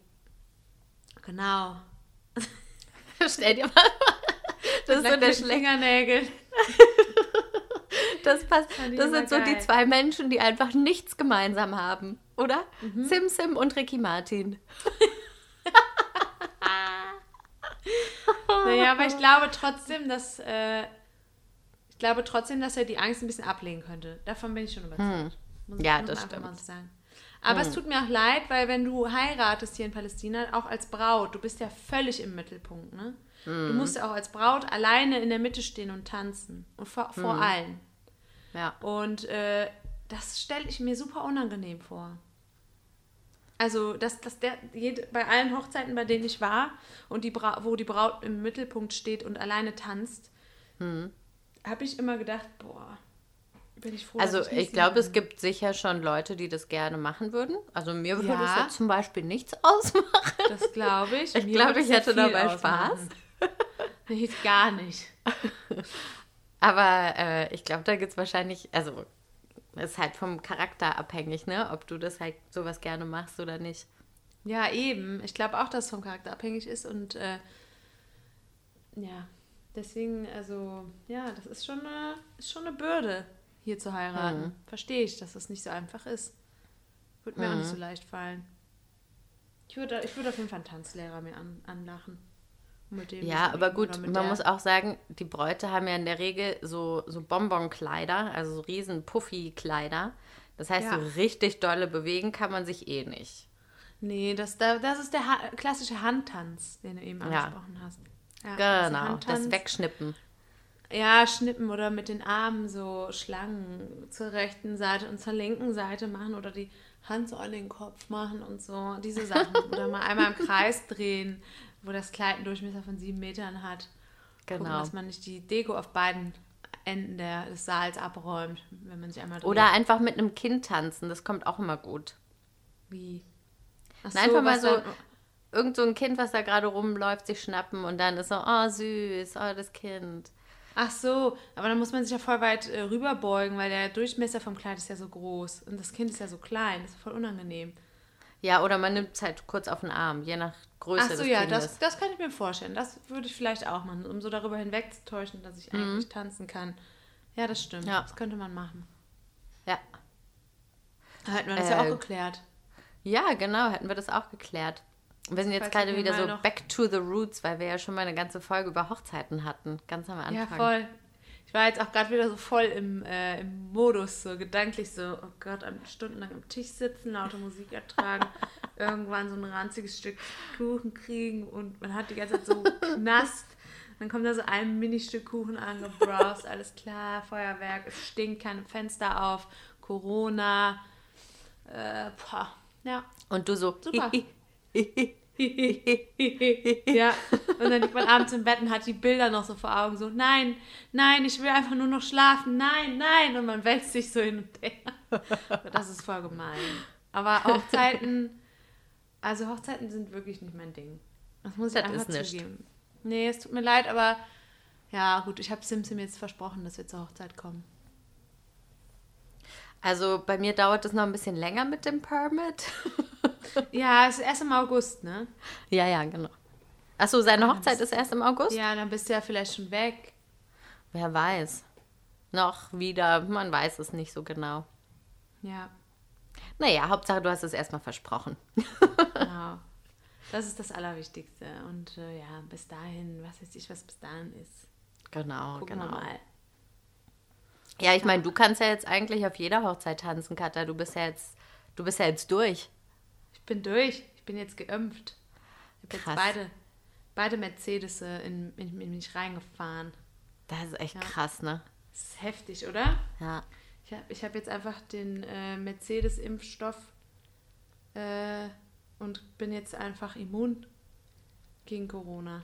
genau. Stell dir mal vor, das ist so der. Fingernägel. Das, passt, das sind so die geil. zwei Menschen, die einfach nichts gemeinsam haben, oder? Mhm. Sim Sim und Ricky Martin. Ja, aber ich glaube trotzdem, dass äh, ich glaube trotzdem, dass er die Angst ein bisschen ablegen könnte. Davon bin ich schon überzeugt. Hm. Ja, das stimmt. So Aber es tut mir auch leid, weil wenn du heiratest hier in Palästina, auch als Braut, du bist ja völlig im Mittelpunkt, ne? Du Hm. musst ja auch als Braut alleine in der Mitte stehen und tanzen. Und vor, vor Hm. allen. Ja. Und äh, das stelle ich mir super unangenehm vor. Also, dass, dass der jede, bei allen Hochzeiten, bei denen ich war und die Bra wo die Braut im Mittelpunkt steht und alleine tanzt, Hm. habe ich immer gedacht, boah, bin ich froh. Also nicht ich glaube, es gibt sicher schon Leute, die das gerne machen würden. Also mir würde Ja. es jetzt zum Beispiel nichts ausmachen. Das glaube ich. Ich glaube, ich hätte dabei ausmachen. Nee, gar nicht. Aber äh, ich glaube, da gibt es wahrscheinlich, also es ist halt vom Charakter abhängig, ne? Ob du das halt sowas gerne machst oder nicht. Ja, eben. Ich glaube auch, dass es vom Charakter abhängig ist und äh, ja, deswegen, also, ja, das ist schon eine, ist schon eine Bürde, hier zu heiraten. Mhm. Verstehe ich, dass das nicht so einfach ist. Würde mir auch nicht so leicht fallen. Ich würde, ich würde auf jeden Fall einen Tanzlehrer mir an, anlachen. Ja, aber gut, man der. muss auch sagen, die Bräute haben ja in der Regel so, so Bonbonkleider, also so riesen Puffy-Kleider. Das heißt, Ja. so richtig dolle bewegen kann man sich eh nicht. Nee, das, da- das ist der ha klassische Handtanz, den du eben Ja. angesprochen hast. Ja, Genau, das. Wegschnippen. Ja, schnippen oder mit den Armen so Schlangen zur rechten Seite und zur linken Seite machen oder die Hand so an den Kopf machen und so. Diese Sachen. oder mal einmal im Kreis drehen, wo das Kleid einen Durchmesser von sieben Metern hat. Gucken, Genau. dass man nicht die Deko auf beiden Enden der, des Saals abräumt, wenn man sich einmal dreht. Oder einfach mit einem Kind tanzen, das kommt auch immer gut. wie? Ach Na, einfach mal so irgend so ein Kind, was da gerade rumläuft, sich schnappen und dann ist so, oh süß, oh das Kind. Ach so, aber dann muss man sich ja voll weit äh, rüberbeugen, weil der Durchmesser vom Kleid ist ja so groß und das Kind ist ja so klein. Das ist voll unangenehm. Ja, oder man nimmt es halt kurz auf den Arm, je nach Größe Ach so, des ja, Kindes. das, das kann ich mir vorstellen. Das würde ich vielleicht auch machen, um so darüber hinwegzutäuschen, dass ich eigentlich tanzen kann. Ja, das stimmt. Mhm. Ja. Das könnte man machen. Ja. Hätten wir das ja Äh, auch geklärt. ja, genau, hätten wir das auch geklärt. Wir sind jetzt gerade wieder so back to the roots, weil wir ja schon mal eine ganze Folge über Hochzeiten hatten, ganz am Anfang. Ja, voll. Ich war jetzt auch gerade wieder so voll im, äh, im Modus, so gedanklich so, oh Gott, am- stundenlang am Tisch sitzen, laute Musik ertragen, irgendwann so ein ranziges Stück Kuchen kriegen und man hat die ganze Zeit so Knast. Dann kommt da so ein Ministück Kuchen angebrowst, alles klar, Feuerwerk, es stinkt, keine Fenster auf, Corona. Äh, boah, ja. Und du so, Super. ja, und dann liegt man abends im Bett und hat die Bilder noch so vor Augen, so, nein, nein, ich will einfach nur noch schlafen, nein, nein, und man wälzt sich so hin und her. Das ist voll gemein. Aber Hochzeiten, also Hochzeiten sind wirklich nicht mein Ding. Das muss ich Das einfach ist nicht. zugeben. Nee, es tut mir leid, aber ja, gut, ich habe Simsim jetzt versprochen, dass wir zur Hochzeit kommen. Also bei mir dauert es noch ein bisschen länger mit dem Permit. Ja, es ist erst im August, ne? ja, ja, genau. Achso, seine Hochzeit ist erst im August? Ja, dann bist du ja vielleicht schon weg. Wer weiß. Noch wieder, man weiß es nicht so genau. Ja. Naja, Hauptsache, du hast es erstmal versprochen. Genau. Das ist das Allerwichtigste. Und äh, ja, bis dahin, was weiß ich, was bis dahin ist. Genau, Gucken genau. wir mal. Ja, ich meine, du kannst ja jetzt eigentlich auf jeder Hochzeit tanzen, Katha. Du bist ja jetzt, du bist ja jetzt durch. Ich bin durch. Ich bin jetzt geimpft. Ich habe jetzt beide, beide Mercedes in, in, in mich reingefahren. Das ist echt Ja. krass, ne? Das ist heftig, oder? Ja. Ich habe ich hab jetzt einfach den äh, Mercedes-Impfstoff äh, und bin jetzt einfach immun gegen Corona.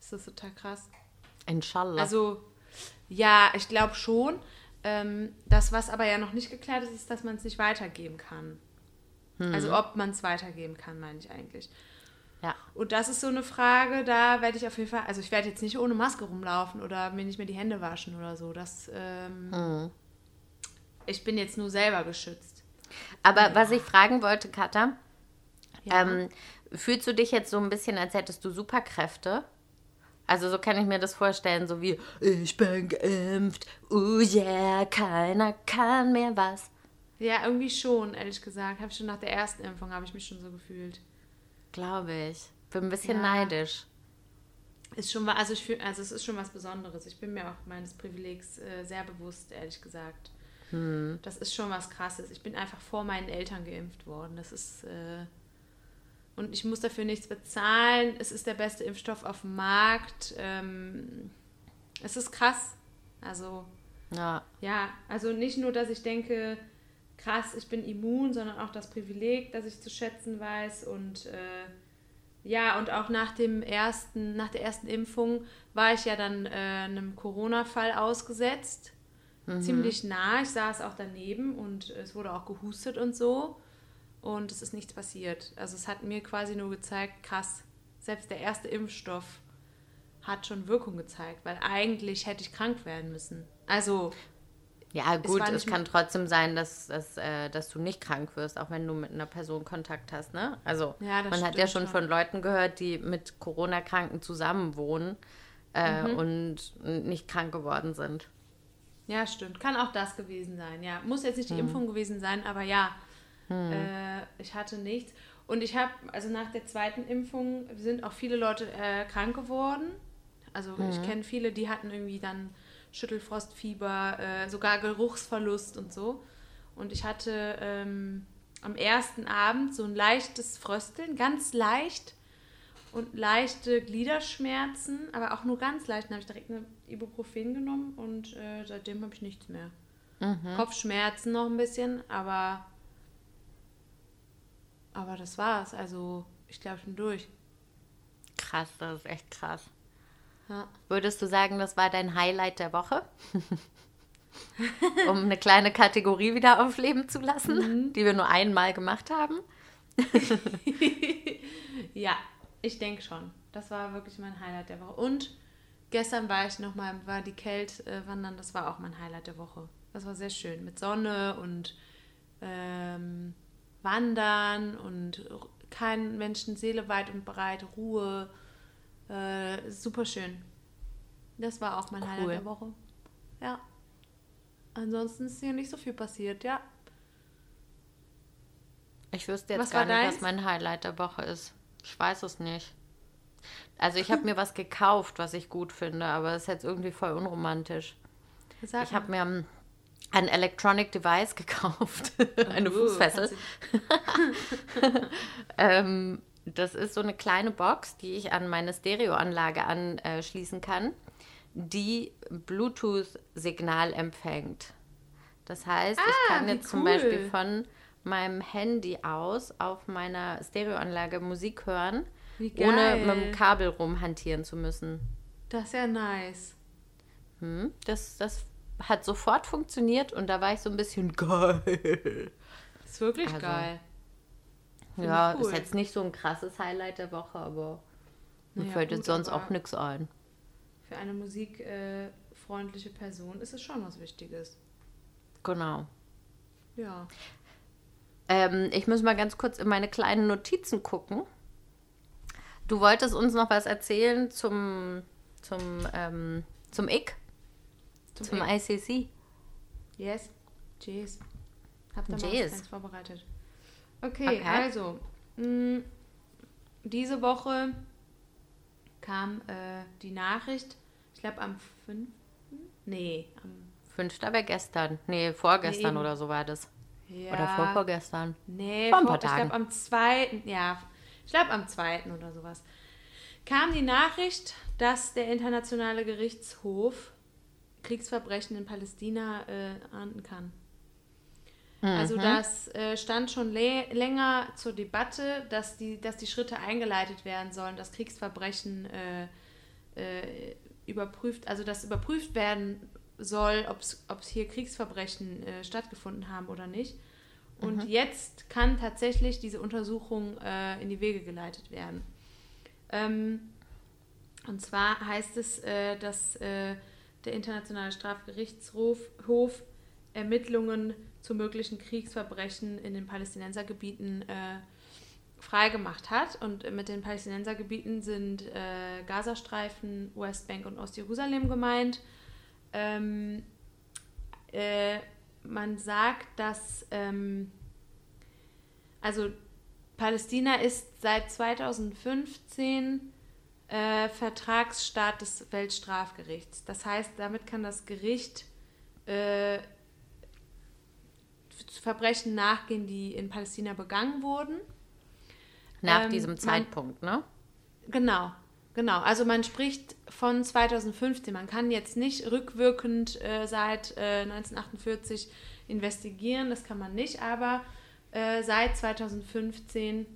Ist das total krass? Inshallah. Also, ja, ich glaube schon. Ähm, das, was aber ja noch nicht geklärt ist, ist, dass man es nicht weitergeben kann. Also, ob man es weitergeben kann, meine ich eigentlich. ja. Und das ist so eine Frage, da werde ich auf jeden Fall, also ich werde jetzt nicht ohne Maske rumlaufen oder mir nicht mehr die Hände waschen oder so. Das, ähm, ich bin jetzt nur selber geschützt. Aber was ich fragen wollte, Katha, Ja. ähm, fühlst du dich jetzt so ein bisschen, als hättest du Superkräfte? Also so kann ich mir das vorstellen, so wie ich bin geimpft, oh yeah, keiner kann mehr was. Ja, irgendwie schon, ehrlich gesagt. Habe ich schon nach der ersten Impfung, habe ich mich schon so gefühlt. Glaube ich. Bin ein bisschen Ja. neidisch. ist schon also ich fühl, also es ist schon was Besonderes. Ich bin mir auch meines Privilegs äh, sehr bewusst, ehrlich gesagt. Hm. Das ist schon was Krasses. Ich bin einfach vor meinen Eltern geimpft worden. Das ist äh, und ich muss dafür nichts bezahlen. Es ist der beste Impfstoff auf dem Markt. Ähm, es ist krass. Also Ja. ja, also nicht nur, dass ich denke, krass, ich bin immun, sondern auch das Privileg, das ich zu schätzen weiß und äh, ja, und auch nach dem ersten, nach der ersten Impfung war ich ja dann äh, einem Corona-Fall ausgesetzt. Ziemlich nah. Ich saß auch daneben und es wurde auch gehustet und so. Und es ist nichts passiert. Also es hat mir quasi nur gezeigt, krass, selbst der erste Impfstoff hat schon Wirkung gezeigt, weil eigentlich hätte ich krank werden müssen. Also Ja, Es gut, es, nicht kann trotzdem sein, dass, dass, äh, dass du nicht krank wirst, auch wenn du mit einer Person Kontakt hast, ne? Also, Ja, man hat ja schon schon. von Leuten gehört, die mit Corona-Kranken zusammenwohnen äh, Mhm. und nicht krank geworden sind. Ja, stimmt. Kann auch das gewesen sein. Ja, muss jetzt nicht die Impfung gewesen sein, aber ja, äh, ich hatte nichts. Und ich habe, also nach der zweiten Impfung sind auch viele Leute äh, krank geworden. Also ich kenne viele, die hatten irgendwie dann Schüttelfrostfieber, äh, sogar Geruchsverlust und so. Und ich hatte ähm, am ersten Abend so ein leichtes Frösteln, ganz leicht und leichte Gliederschmerzen, aber auch nur ganz leicht. Dann habe ich direkt eine Ibuprofen genommen und äh, seitdem habe ich nichts mehr. Kopfschmerzen noch ein bisschen, aber aber das war's. Also ich glaube, ich bin durch. Krass, das ist echt krass. Ja. Würdest du sagen, das war dein Highlight der Woche? um eine kleine Kategorie wieder aufleben zu lassen, die wir nur einmal gemacht haben. Ja, ich denke schon. Das war wirklich mein Highlight der Woche. Und gestern war ich nochmal, war die Kälte äh, wandern, das war auch mein Highlight der Woche. Das war sehr schön. Mit Sonne und ähm, Wandern und kein Menschen Seele weit und breit, Ruhe. Äh, super schön. Das war auch mein Cool. Highlight der Woche. Ja. Ansonsten ist hier nicht so viel passiert, ja. Ich wüsste jetzt Was gar nicht, deins? was mein Highlight der Woche ist. Ich weiß es nicht. Also ich habe mir was gekauft, was ich gut finde, aber es ist jetzt irgendwie voll unromantisch. Sag Ich habe mir ein Electronic Device gekauft, eine Uh, Fußfessel. Ähm, das ist so eine kleine Box, die ich an meine Stereoanlage anschließen kann, die Bluetooth-Signal empfängt. Das heißt, ich Ah, kann wie jetzt zum cool. Beispiel von meinem Handy aus auf meiner Stereoanlage Musik hören, ohne mit dem Kabel rumhantieren zu müssen. Das ist ja nice. Hm? Das, das hat sofort funktioniert und da war ich so ein bisschen geil. Ist wirklich Also, geil. Find Ja, ich ist cool. jetzt nicht so ein krasses Highlight der Woche, aber mir Naja, fällt gut, jetzt sonst auch nichts ein. Für eine musikfreundliche Person ist es schon was Wichtiges. Genau. Ja. Ähm, ich muss mal ganz kurz in meine kleinen Notizen gucken. Du wolltest uns noch was erzählen zum, zum, ähm, zum IC, zum I- ICC. Yes. Jeez. Hab da mal Jeez. Kleines vorbereitet. Okay, Okay. also. Mh, diese Woche kam äh, die Nachricht, ich glaube am 5. Nee, am. Fünfter wäre gestern. Nee, vorgestern Nee, oder so war das. Ja, Oder vorvorgestern. Nee, Vor ein vor, paar ich glaube Tagen. am 2. Ja, ich glaube am 2. oder sowas. Kam die Nachricht, dass der Internationale Gerichtshof Kriegsverbrechen in Palästina äh, ahnden kann. Also das äh, stand schon lä- länger zur Debatte, dass die, dass die Schritte eingeleitet werden sollen, dass Kriegsverbrechen äh, äh, überprüft, also dass überprüft werden soll, ob es hier Kriegsverbrechen äh, stattgefunden haben oder nicht. Und jetzt kann tatsächlich diese Untersuchung äh, in die Wege geleitet werden. Ähm, und zwar heißt es, dass der Internationale Strafgerichtshof Hof Ermittlungen zu möglichen Kriegsverbrechen in den Palästinensergebieten äh, freigemacht hat. Und mit den Palästinensergebieten sind äh, Gazastreifen, Westbank und Ostjerusalem gemeint. Ähm, äh, man sagt, dass ähm, also Palästina ist seit 2015 äh, Vertragsstaat des Weltstrafgerichts. Das heißt, damit kann das Gericht äh, Verbrechen nachgehen, die in Palästina begangen wurden. Nach Ähm, diesem man- Zeitpunkt, ne? Genau, genau. Also man spricht von 2015. Man kann jetzt nicht rückwirkend äh, seit äh, 1948 investigieren, das kann man nicht, aber äh, seit 2015.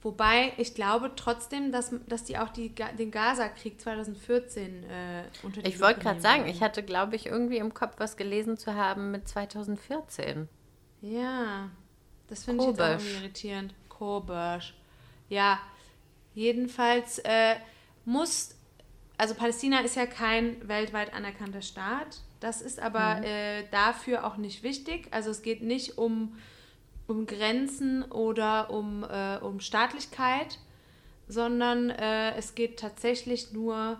Wobei ich glaube trotzdem, dass, dass die auch die, den Gaza-Krieg 2014 äh, unter die Ich wollte gerade sagen, ich hatte, glaube ich, irgendwie im Kopf was gelesen zu haben mit 2014. Ja, das finde ich jetzt auch irritierend. Kobesch. Ja, jedenfalls äh, muss, also Palästina ist ja kein weltweit anerkannter Staat. Das ist aber äh, dafür auch nicht wichtig. Also es geht nicht um, um Grenzen oder um, äh, um Staatlichkeit, sondern äh, es geht tatsächlich nur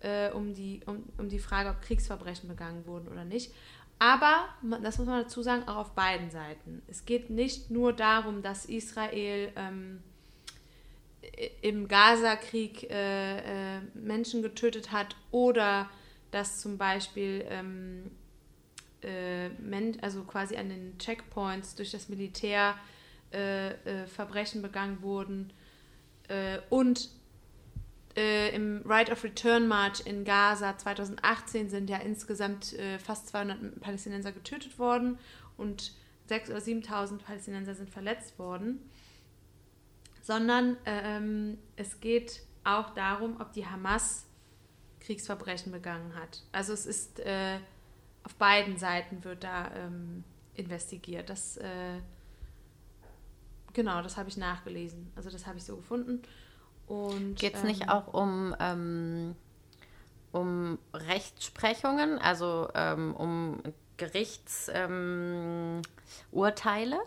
äh, um, die, um, um die Frage, ob Kriegsverbrechen begangen wurden oder nicht. Aber, das muss man dazu sagen, auch auf beiden Seiten. Es geht nicht nur darum, dass Israel ähm, im Gaza-Krieg äh, äh, Menschen getötet hat oder dass zum Beispiel ähm, äh, also quasi an den Checkpoints durch das Militär äh, äh, Verbrechen begangen wurden äh, und äh, im Right of Return March in Gaza 2018 sind ja insgesamt fast 200 Palästinenser getötet worden und 6.000 oder 7.000 Palästinenser sind verletzt worden, sondern ähm, es geht auch darum, ob die Hamas Kriegsverbrechen begangen hat. Also es ist äh, auf beiden Seiten wird da ähm, investigiert. Das äh, genau, das habe ich nachgelesen. Also das habe ich so gefunden. Und Geht es ähm, nicht auch um, ähm, um Rechtsprechungen, also ähm, um Gerichtsurteile?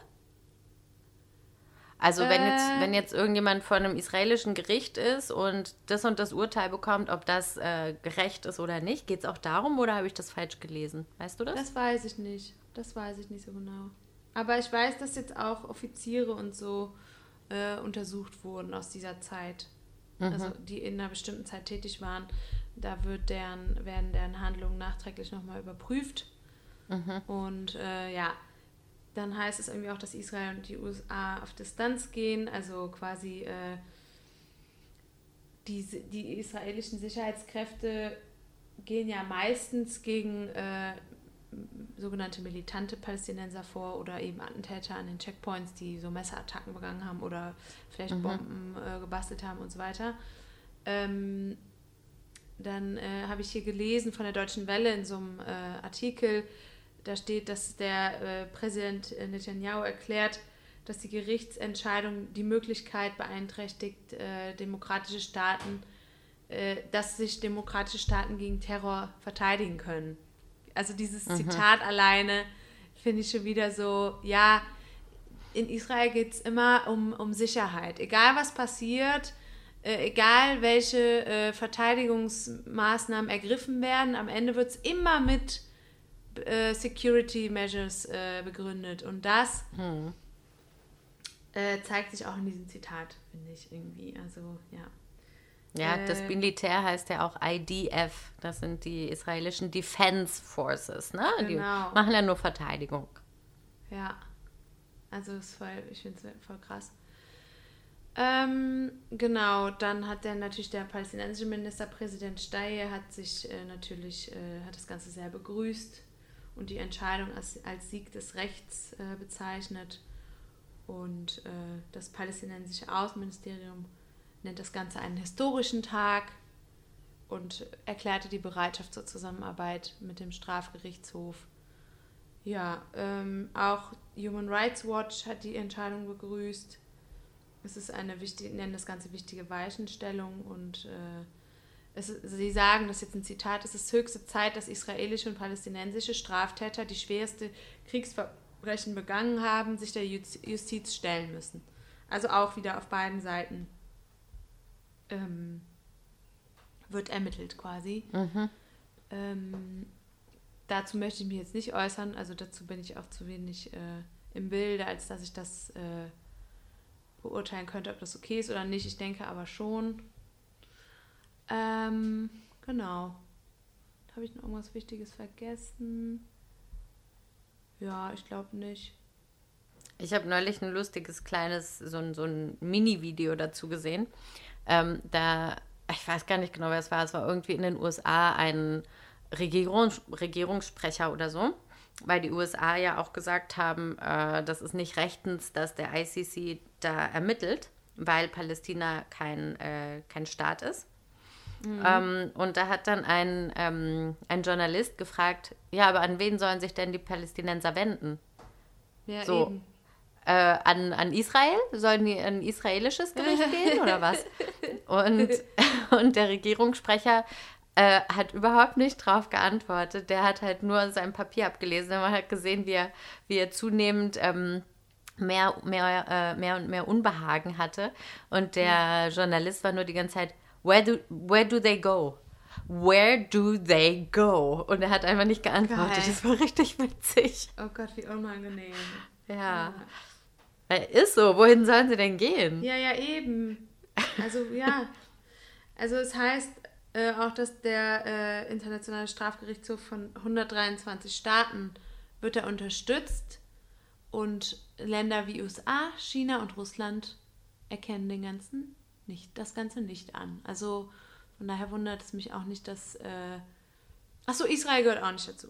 Also wenn jetzt, Äh. wenn jetzt irgendjemand vor einem israelischen Gericht ist und das und das Urteil bekommt, ob das äh, gerecht ist oder nicht, geht es auch darum oder habe ich das falsch gelesen? Weißt du das? Das weiß ich nicht. Das weiß ich nicht so genau. Aber ich weiß, dass jetzt auch Offiziere und so äh, untersucht wurden aus dieser Zeit. Also die in einer bestimmten Zeit tätig waren. Da wird deren, werden deren Handlungen nachträglich nochmal überprüft. Und äh, ja, dann heißt es irgendwie auch, dass Israel und die USA auf Distanz gehen, also quasi äh, die, die israelischen Sicherheitskräfte gehen ja meistens gegen äh, sogenannte militante Palästinenser vor oder eben Attentäter an den Checkpoints, die so Messerattacken begangen haben oder vielleicht Bomben äh, gebastelt haben und so weiter. Ähm, dann äh, habe ich hier gelesen von der Deutschen Welle in so einem äh, Artikel, da steht, dass der äh, Präsident äh, Netanyahu erklärt, dass die Gerichtsentscheidung die Möglichkeit beeinträchtigt, äh, demokratische Staaten, äh, dass sich demokratische Staaten gegen Terror verteidigen können. Also dieses Zitat alleine finde ich schon wieder so, ja, in Israel geht es immer um, um Sicherheit. Egal was passiert, äh, egal welche äh, Verteidigungsmaßnahmen ergriffen werden, am Ende wird es immer mit äh, Security Measures äh, begründet. Und das äh, zeigt sich auch in diesem Zitat, finde ich irgendwie. Also, ja. Ja, das Äh, Militär heißt ja auch IDF. Das sind die israelischen Defense Forces, ne? Die Genau. machen ja nur Verteidigung. Ja. Also ist voll, ich finde es voll krass. Ähm, genau, dann hat der natürlich der palästinensische Ministerpräsident Steyer hat sich äh, natürlich, äh, hat das Ganze sehr begrüßt und die Entscheidung als, als Sieg des Rechts äh, bezeichnet. Und äh, das palästinensische Außenministerium nennt das Ganze einen historischen Tag und erklärte die Bereitschaft zur Zusammenarbeit mit dem Strafgerichtshof. Ja, ähm, auch Human Rights Watch hat die Entscheidung begrüßt. Es ist eine wichtige, nennen das Ganze wichtige Weichenstellung und äh, es, sie sagen, das ist jetzt ein Zitat, es ist höchste Zeit, dass israelische und palästinensische Straftäter, die schwerste Kriegsverbrechen begangen haben, sich der Justiz stellen müssen. Also auch wieder auf beiden Seiten ähm, wird ermittelt quasi. Ähm, dazu möchte ich mich jetzt nicht äußern, also dazu bin ich auch zu wenig äh, im Bilde, als dass ich das äh, beurteilen könnte, ob das okay ist oder nicht. Ich denke aber schon. Ähm, genau. Habe ich noch irgendwas Wichtiges vergessen? Ja, ich glaube nicht. Ich habe neulich ein lustiges kleines, so ein, so ein Mini-Video dazu gesehen. Ähm, da, ich weiß gar nicht genau, wer es war. Es war irgendwie in den USA ein Regierungs Regierungssprecher oder so, weil die USA ja auch gesagt haben, äh, das ist nicht rechtens, dass der ICC da ermittelt, weil Palästina kein, äh, kein Staat ist. Ähm, und da hat dann ein, ähm, ein Journalist gefragt, ja, aber an wen sollen sich denn die Palästinenser wenden? Ja, So. eben. Äh, an, an Israel? Sollen die an ein israelisches Gericht gehen oder was? Und, und der Regierungssprecher äh, hat überhaupt nicht drauf geantwortet. Der hat halt nur sein Papier abgelesen. Man hat gesehen, wie er, wie er zunehmend ähm, mehr, mehr, äh, mehr und mehr Unbehagen hatte. Und der Journalist war nur die ganze Zeit, where do, where do they go? Where do they go? Und er hat einfach nicht geantwortet. Geil. Das war richtig witzig. Oh Gott, wie unangenehm. Ja. Äh, Ist so. Wohin sollen sie denn gehen? Ja, ja, eben. Also, ja. Also, es heißt äh, auch, dass der äh, Internationale Strafgerichtshof von 123 Staaten wird er unterstützt und Länder wie USA, China und Russland erkennen den ganzen nicht, das Ganze nicht an. Also, von daher wundert es mich auch nicht, dass. Äh, Achso, Israel gehört auch nicht dazu.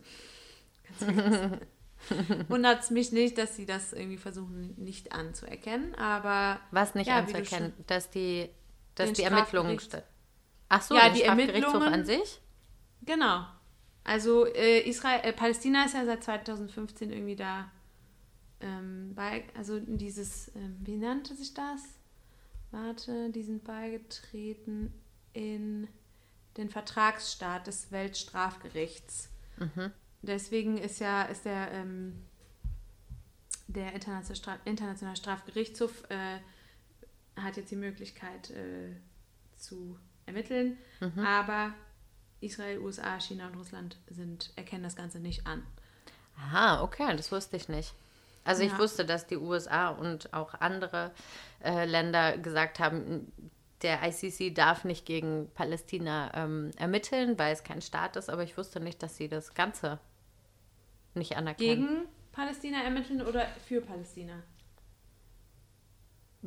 Wundert es mich nicht, dass sie das irgendwie versuchen nicht anzuerkennen, aber Was nicht Ja, anzuerkennen, dass die, dass die Ermittlungen Strafgerichts- statt. Ach so, Ja, die Ermittlungen- an sich? Genau. Also äh, Israel, äh, Palästina ist ja seit 2015 irgendwie da ähm, bei, also dieses, ähm, wie nannte sich das? Warte, die sind beigetreten in den Vertragsstaat des Weltstrafgerichts. Deswegen ist ja, ist der, ähm, der Internationale, Straf Internationale Strafgerichtshof äh, hat jetzt die Möglichkeit äh, zu ermitteln, aber Israel, USA, China und Russland sind, erkennen das Ganze nicht an. Aha, okay, das wusste ich nicht. Also ich Ja. wusste, dass die USA und auch andere äh, Länder gesagt haben, der ICC darf nicht gegen Palästina ähm, ermitteln, weil es kein Staat ist, aber ich wusste nicht, dass sie das Ganze nicht anerkennen. Gegen Palästina ermitteln oder für Palästina?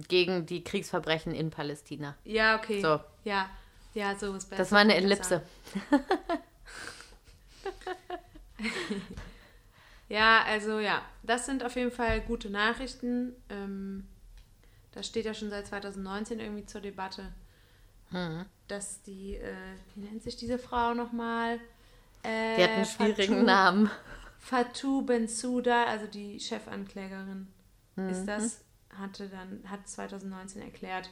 Gegen die Kriegsverbrechen in Palästina. Ja, okay. So. Ja, ja, so ist besser. Das war eine. Ellipse. Ja, also ja, das sind auf jeden Fall gute Nachrichten. Ähm, das steht ja schon seit 2019 irgendwie zur Debatte, Mhm. dass die, äh, wie nennt sich diese Frau nochmal? Äh, Die hat einen schwierigen Fatou- Namen. Fatou Bensouda, also die Chefanklägerin, Mhm. ist das, hatte dann, hat 2019 erklärt,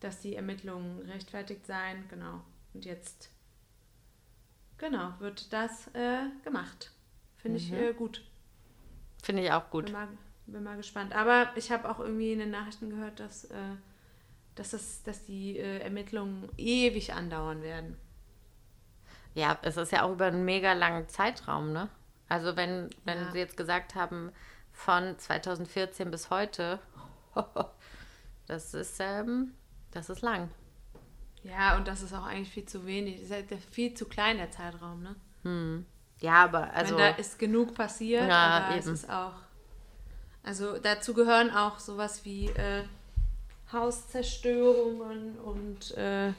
dass die Ermittlungen rechtfertigt seien, genau. Und jetzt, genau, wird das äh, gemacht. Finde ich Mhm. äh, gut. Finde ich auch gut. Bin mal, bin mal gespannt. Aber ich habe auch irgendwie in den Nachrichten gehört, dass, äh, dass, das, dass die äh, Ermittlungen ewig andauern werden. Ja, es ist ja auch über einen mega langen Zeitraum, ne? Also wenn, wenn Ja. sie jetzt gesagt haben, von 2014 bis heute, das ist, ähm, das ist lang. Ja, und das ist auch eigentlich viel zu wenig. Das ist halt viel zu klein, der Zeitraum, ne? Ja, aber also, Wenn da ist genug passiert, Ja, aber es eben. ist auch. Also dazu gehören auch sowas wie äh, Hauszerstörungen und, äh,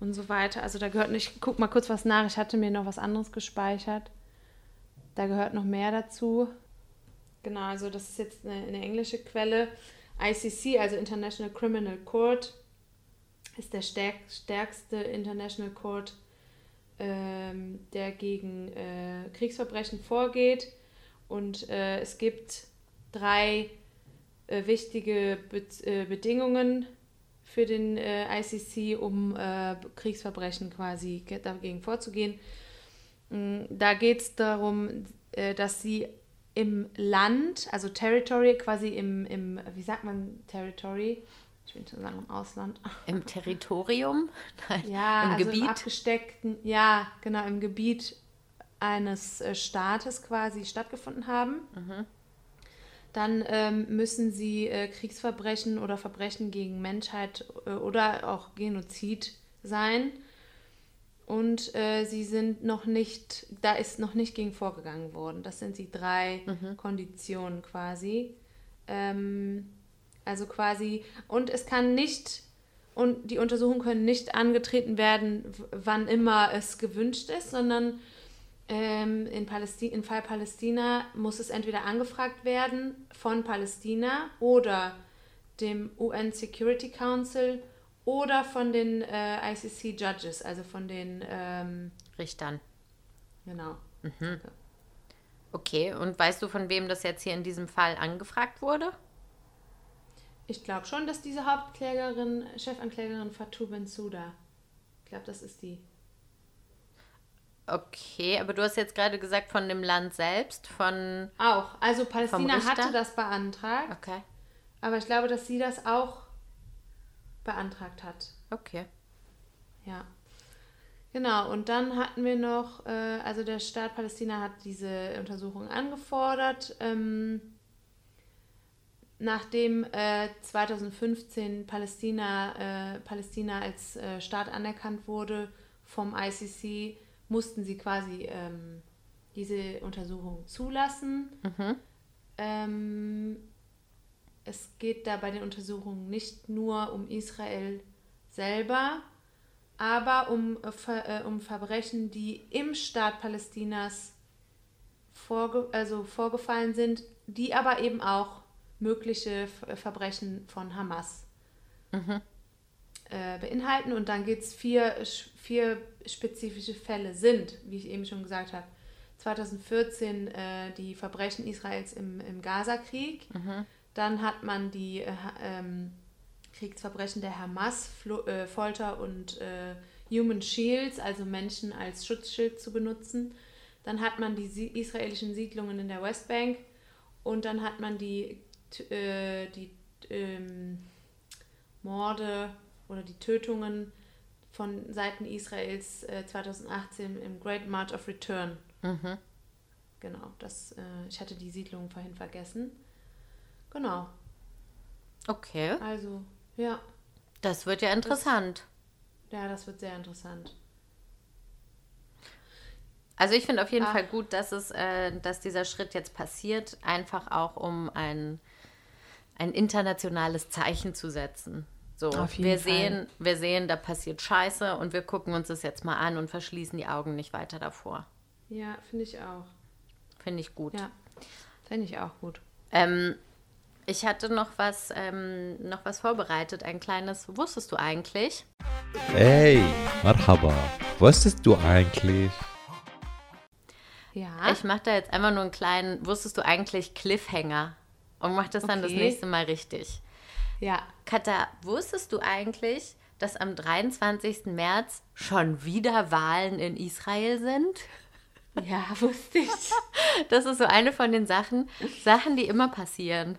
und so weiter. Also da gehört nicht, guck mal kurz was nach, ich hatte mir noch was anderes gespeichert. Da gehört noch mehr dazu. Genau, also das ist jetzt eine, eine englische Quelle. ICC, also International Criminal Court, ist der stärk stärkste International Court ähm, der gegen äh, Kriegsverbrechen vorgeht. Und äh, es gibt drei äh, wichtige Be äh, Bedingungen für den äh, ICC, um äh, Kriegsverbrechen quasi ge- dagegen vorzugehen. Mm, Da geht es darum, dass sie im Land, also Territory, quasi im, im, wie sagt man Territory? Ich will schon sagen im Ausland. im Territorium, Nein, Ja, im also Gebiet. im abgesteckten, ja, genau, im Gebiet eines äh, Staates quasi stattgefunden haben. dann ähm, müssen sie äh, Kriegsverbrechen oder Verbrechen gegen Menschheit äh, oder auch Genozid sein. Und äh, sie sind noch nicht, da ist noch nicht gegen vorgegangen worden. Das sind die drei Konditionen quasi. Ähm, also quasi, und es kann nicht, und die Untersuchungen können nicht angetreten werden, wann immer es gewünscht ist, sondern ähm, in Palästi im Fall Palästina muss es entweder angefragt werden von Palästina oder dem UN Security Council oder von den äh, ICC Judges, also von den, ähm, Richtern. genau. Okay, und weißt du, von wem das jetzt hier in diesem Fall angefragt wurde? Ich glaube schon, dass diese Hauptklägerin, Chefanklägerin Fatou Bensouda, ich glaube, das ist die. Okay, aber du hast jetzt gerade gesagt von dem Land selbst, von. Auch, also Palästina hatte das beantragt, Okay, aber ich glaube, dass sie das auch beantragt hat. okay. Ja. Genau, und dann hatten wir noch, äh, also der Staat Palästina hat diese Untersuchung angefordert. Ähm, nachdem äh, 2015 Palästina, äh, Palästina als äh, Staat anerkannt wurde vom ICC, mussten sie quasi ähm, diese Untersuchung zulassen. Ähm, es geht da bei den Untersuchungen nicht nur um Israel selber, aber um, äh, äh, um Verbrechen, die im Staat Palästinas vorge also vorgefallen sind, die aber eben auch mögliche Ver- Verbrechen von Hamas äh, beinhalten. Und dann geht es vier, vier spezifische Fälle sind, wie ich eben schon gesagt habe. 2014 äh, die Verbrechen Israels im, im Gazakrieg. Dann hat man die äh, ähm, Kriegsverbrechen der Hamas, Flo äh, Folter und äh, Human Shields, also Menschen als Schutzschild zu benutzen. Dann hat man die israelischen Siedlungen in der Westbank und dann hat man die, äh, die ähm, Morde oder die Tötungen von Seiten Israels äh, 2018 im Great March of Return. Genau, das, äh, ich hatte die Siedlung vorhin vergessen. Genau, Okay, also, ja, das wird ja interessant. ja, das wird sehr interessant. Also ich finde auf jeden Ach. Fall gut, dass es, äh, dass dieser Schritt jetzt passiert, einfach auch um ein, ein internationales Zeichen zu setzen. So, Auf jeden wir Fall. sehen, wir sehen, da passiert Scheiße und wir gucken uns das jetzt mal an und verschließen die Augen nicht weiter davor. Ja, finde ich auch. Finde ich gut. Ja, finde ich auch gut. Ähm, ich hatte noch was, ähm, noch was vorbereitet, ein kleines, wusstest du eigentlich? Hey, Marhaba. Wusstest du eigentlich? Ja, Ich mache da jetzt einfach nur einen kleinen, wusstest du eigentlich Cliffhanger und mach das dann das Okay. nächste Mal richtig. ja, Katha, wusstest du eigentlich, dass am 23. März schon wieder Wahlen in Israel sind? ja, wusste ich. Das ist so eine von den Sachen, Sachen, die immer passieren.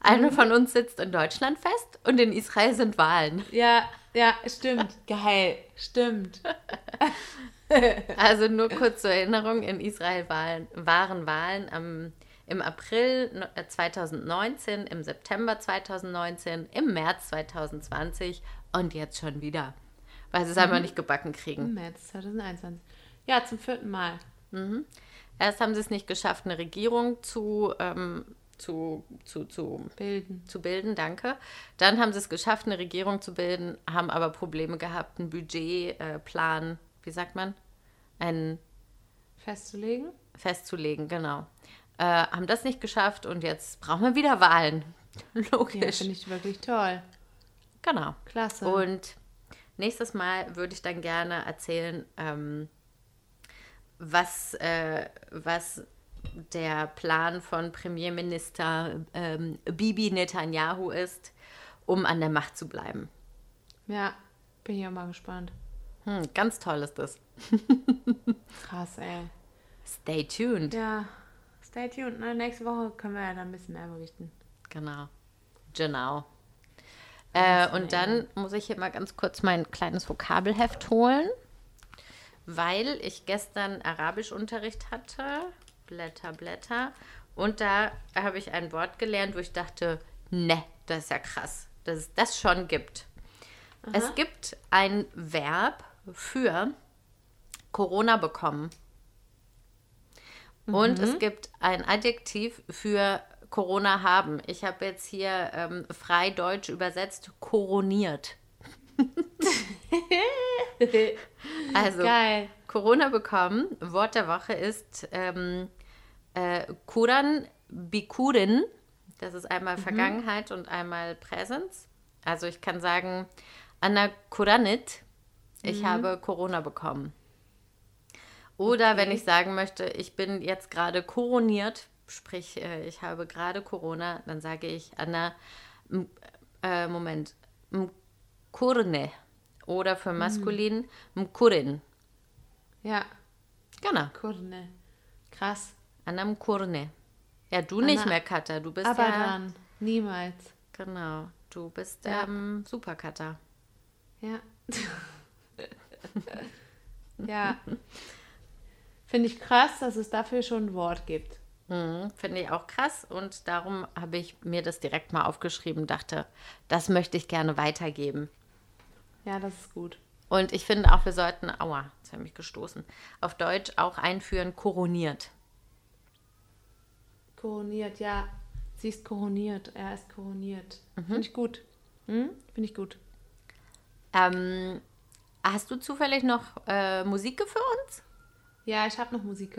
Eine Mhm. von uns sitzt in Deutschland fest und in Israel sind Wahlen. Ja, ja, stimmt. Geil, stimmt. Also nur kurz zur Erinnerung, in Israel waren Wahlen am, im April no- äh, 2019, im September 2019, im März 2020 und jetzt schon wieder, weil sie es Mhm. einfach nicht gebacken kriegen. Im März 2021. Ja, zum vierten Mal. Erst haben sie es nicht geschafft, eine Regierung zu, ähm, zu, zu, zu, Bilden. zu bilden, danke. Dann haben sie es geschafft, eine Regierung zu bilden, haben aber Probleme gehabt, einen Budgetplan, äh, wie sagt man, einen Festzulegen? festzulegen, genau. Äh, haben das nicht geschafft und jetzt brauchen wir wieder Wahlen. Ja, Logisch. finde ich wirklich toll. genau. Klasse. Und nächstes Mal würde ich dann gerne erzählen, ähm, was, äh, was der Plan von Premierminister ähm, Bibi Netanyahu ist, um an der Macht zu bleiben. ja, bin ich auch mal gespannt. Hm, ganz toll ist das. Krass, ey. Stay tuned. Ja, stay tuned. Ne? Nächste Woche können wir ja dann ein bisschen mehr berichten. Genau. Genau. Äh, und dann muss ich hier mal ganz kurz mein kleines Vokabelheft holen, weil ich gestern Arabischunterricht hatte. Blätter, Blätter. Und da habe ich ein Wort gelernt, wo ich dachte, ne, das ist ja krass, dass es das schon gibt. Es gibt ein Verb für Corona bekommen. Und es gibt ein Adjektiv für Corona haben. Ich habe jetzt hier ähm, frei deutsch übersetzt, koroniert. Also, Geil. Corona bekommen. Wort der Woche ist ähm, äh, Kuran Bikurin. Das ist einmal Vergangenheit und einmal Präsens. Also ich kann sagen, Anna Kuranit, ich habe Corona bekommen. Oder wenn ich sagen möchte, ich bin jetzt gerade koroniert, sprich, äh, ich habe gerade Corona, dann sage ich Anna, äh, Moment, Mkurne. Oder für maskulin, Mkurin. Ja, Genau, Kurne. Krass. Anna Mkurne. Ja, du nicht Anna- mehr, Katha. Du bist Aber ja. dann. Niemals. Genau, du bist Ja. ähm, super Katha. Ja. ja. Finde ich krass, dass es dafür schon ein Wort gibt. Mhm, Finde ich auch krass und darum habe ich mir das direkt mal aufgeschrieben, dachte, das möchte ich gerne weitergeben. Ja, das ist gut. Und ich finde auch, wir sollten, aua, jetzt habe ich mich gestoßen, auf Deutsch auch einführen, koroniert. Koroniert, ja. Sie ist koroniert. Er ist koroniert. Finde ich gut. Hm? Finde ich gut. Ähm, hast du zufällig noch äh, Musik für uns? Ja, ich habe noch Musik.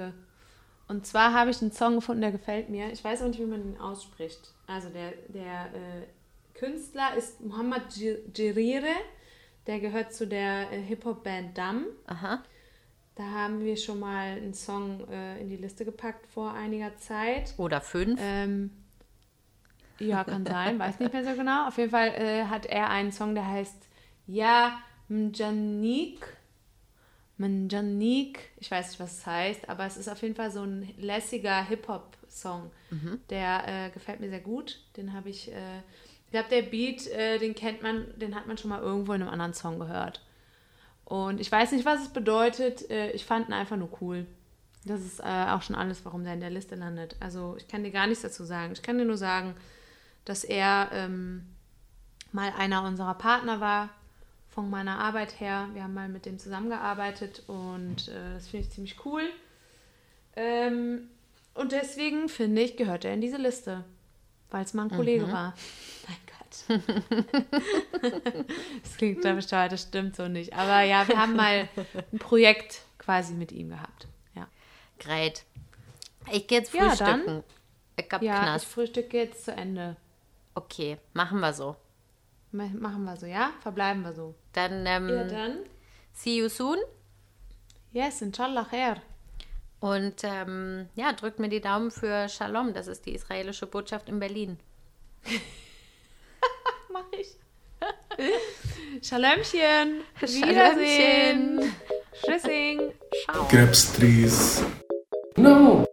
Und zwar habe ich einen Song gefunden, der gefällt mir. Ich weiß auch nicht, wie man ihn ausspricht. Also der, der äh, Künstler ist Muhammad Jirire. Der gehört zu der äh, Hip-Hop-Band Dam. Aha. Da haben wir schon mal einen Song äh, in die Liste gepackt vor einiger Zeit. Oder fünf? Ähm, ja, kann sein, weiß nicht mehr so genau. Auf jeden Fall äh, hat er einen Song, der heißt Ja Mjanik. Mjanik, ich weiß nicht, was es heißt, aber es ist auf jeden Fall so ein lässiger Hip-Hop-Song. Der äh, gefällt mir sehr gut. Den habe ich, äh, ich glaube, der Beat, äh, den kennt man, den hat man schon mal irgendwo in einem anderen Song gehört. Und ich weiß nicht, was es bedeutet. Äh, ich fand ihn einfach nur cool. Das ist äh, auch schon alles, warum der in der Liste landet. Also ich kann dir gar nichts dazu sagen. Ich kann dir nur sagen, dass er ähm, mal einer unserer Partner war, von meiner Arbeit her. Wir haben mal mit dem zusammengearbeitet und äh, das finde ich ziemlich cool. Ähm, und deswegen finde ich, gehört er in diese Liste, weil es mal ein Kollege war. Mein Gott. das klingt da bescheuert, das stimmt so nicht. Aber ja, wir haben mal ein Projekt quasi mit ihm gehabt. Ja, Great. Ich gehe jetzt Ja, frühstücken. dann. Ich hab ja ich Knast. frühstücke jetzt zu Ende. Okay, machen wir so. Machen wir so, ja? Verbleiben wir so. Dann, ähm, ja, dann. see you soon. Yes, inshallah khair. Und ähm, ja, drückt mir die Daumen für Shalom. Das ist die israelische Botschaft in Berlin. Mach ich. Shalomchen. Wiedersehen. Tschüssing. Ciao. Grapes No.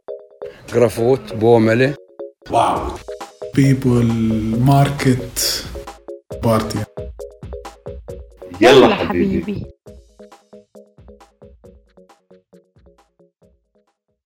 Grafot, Bomele. Wow. People, market. بارتي يلا, حبيبي.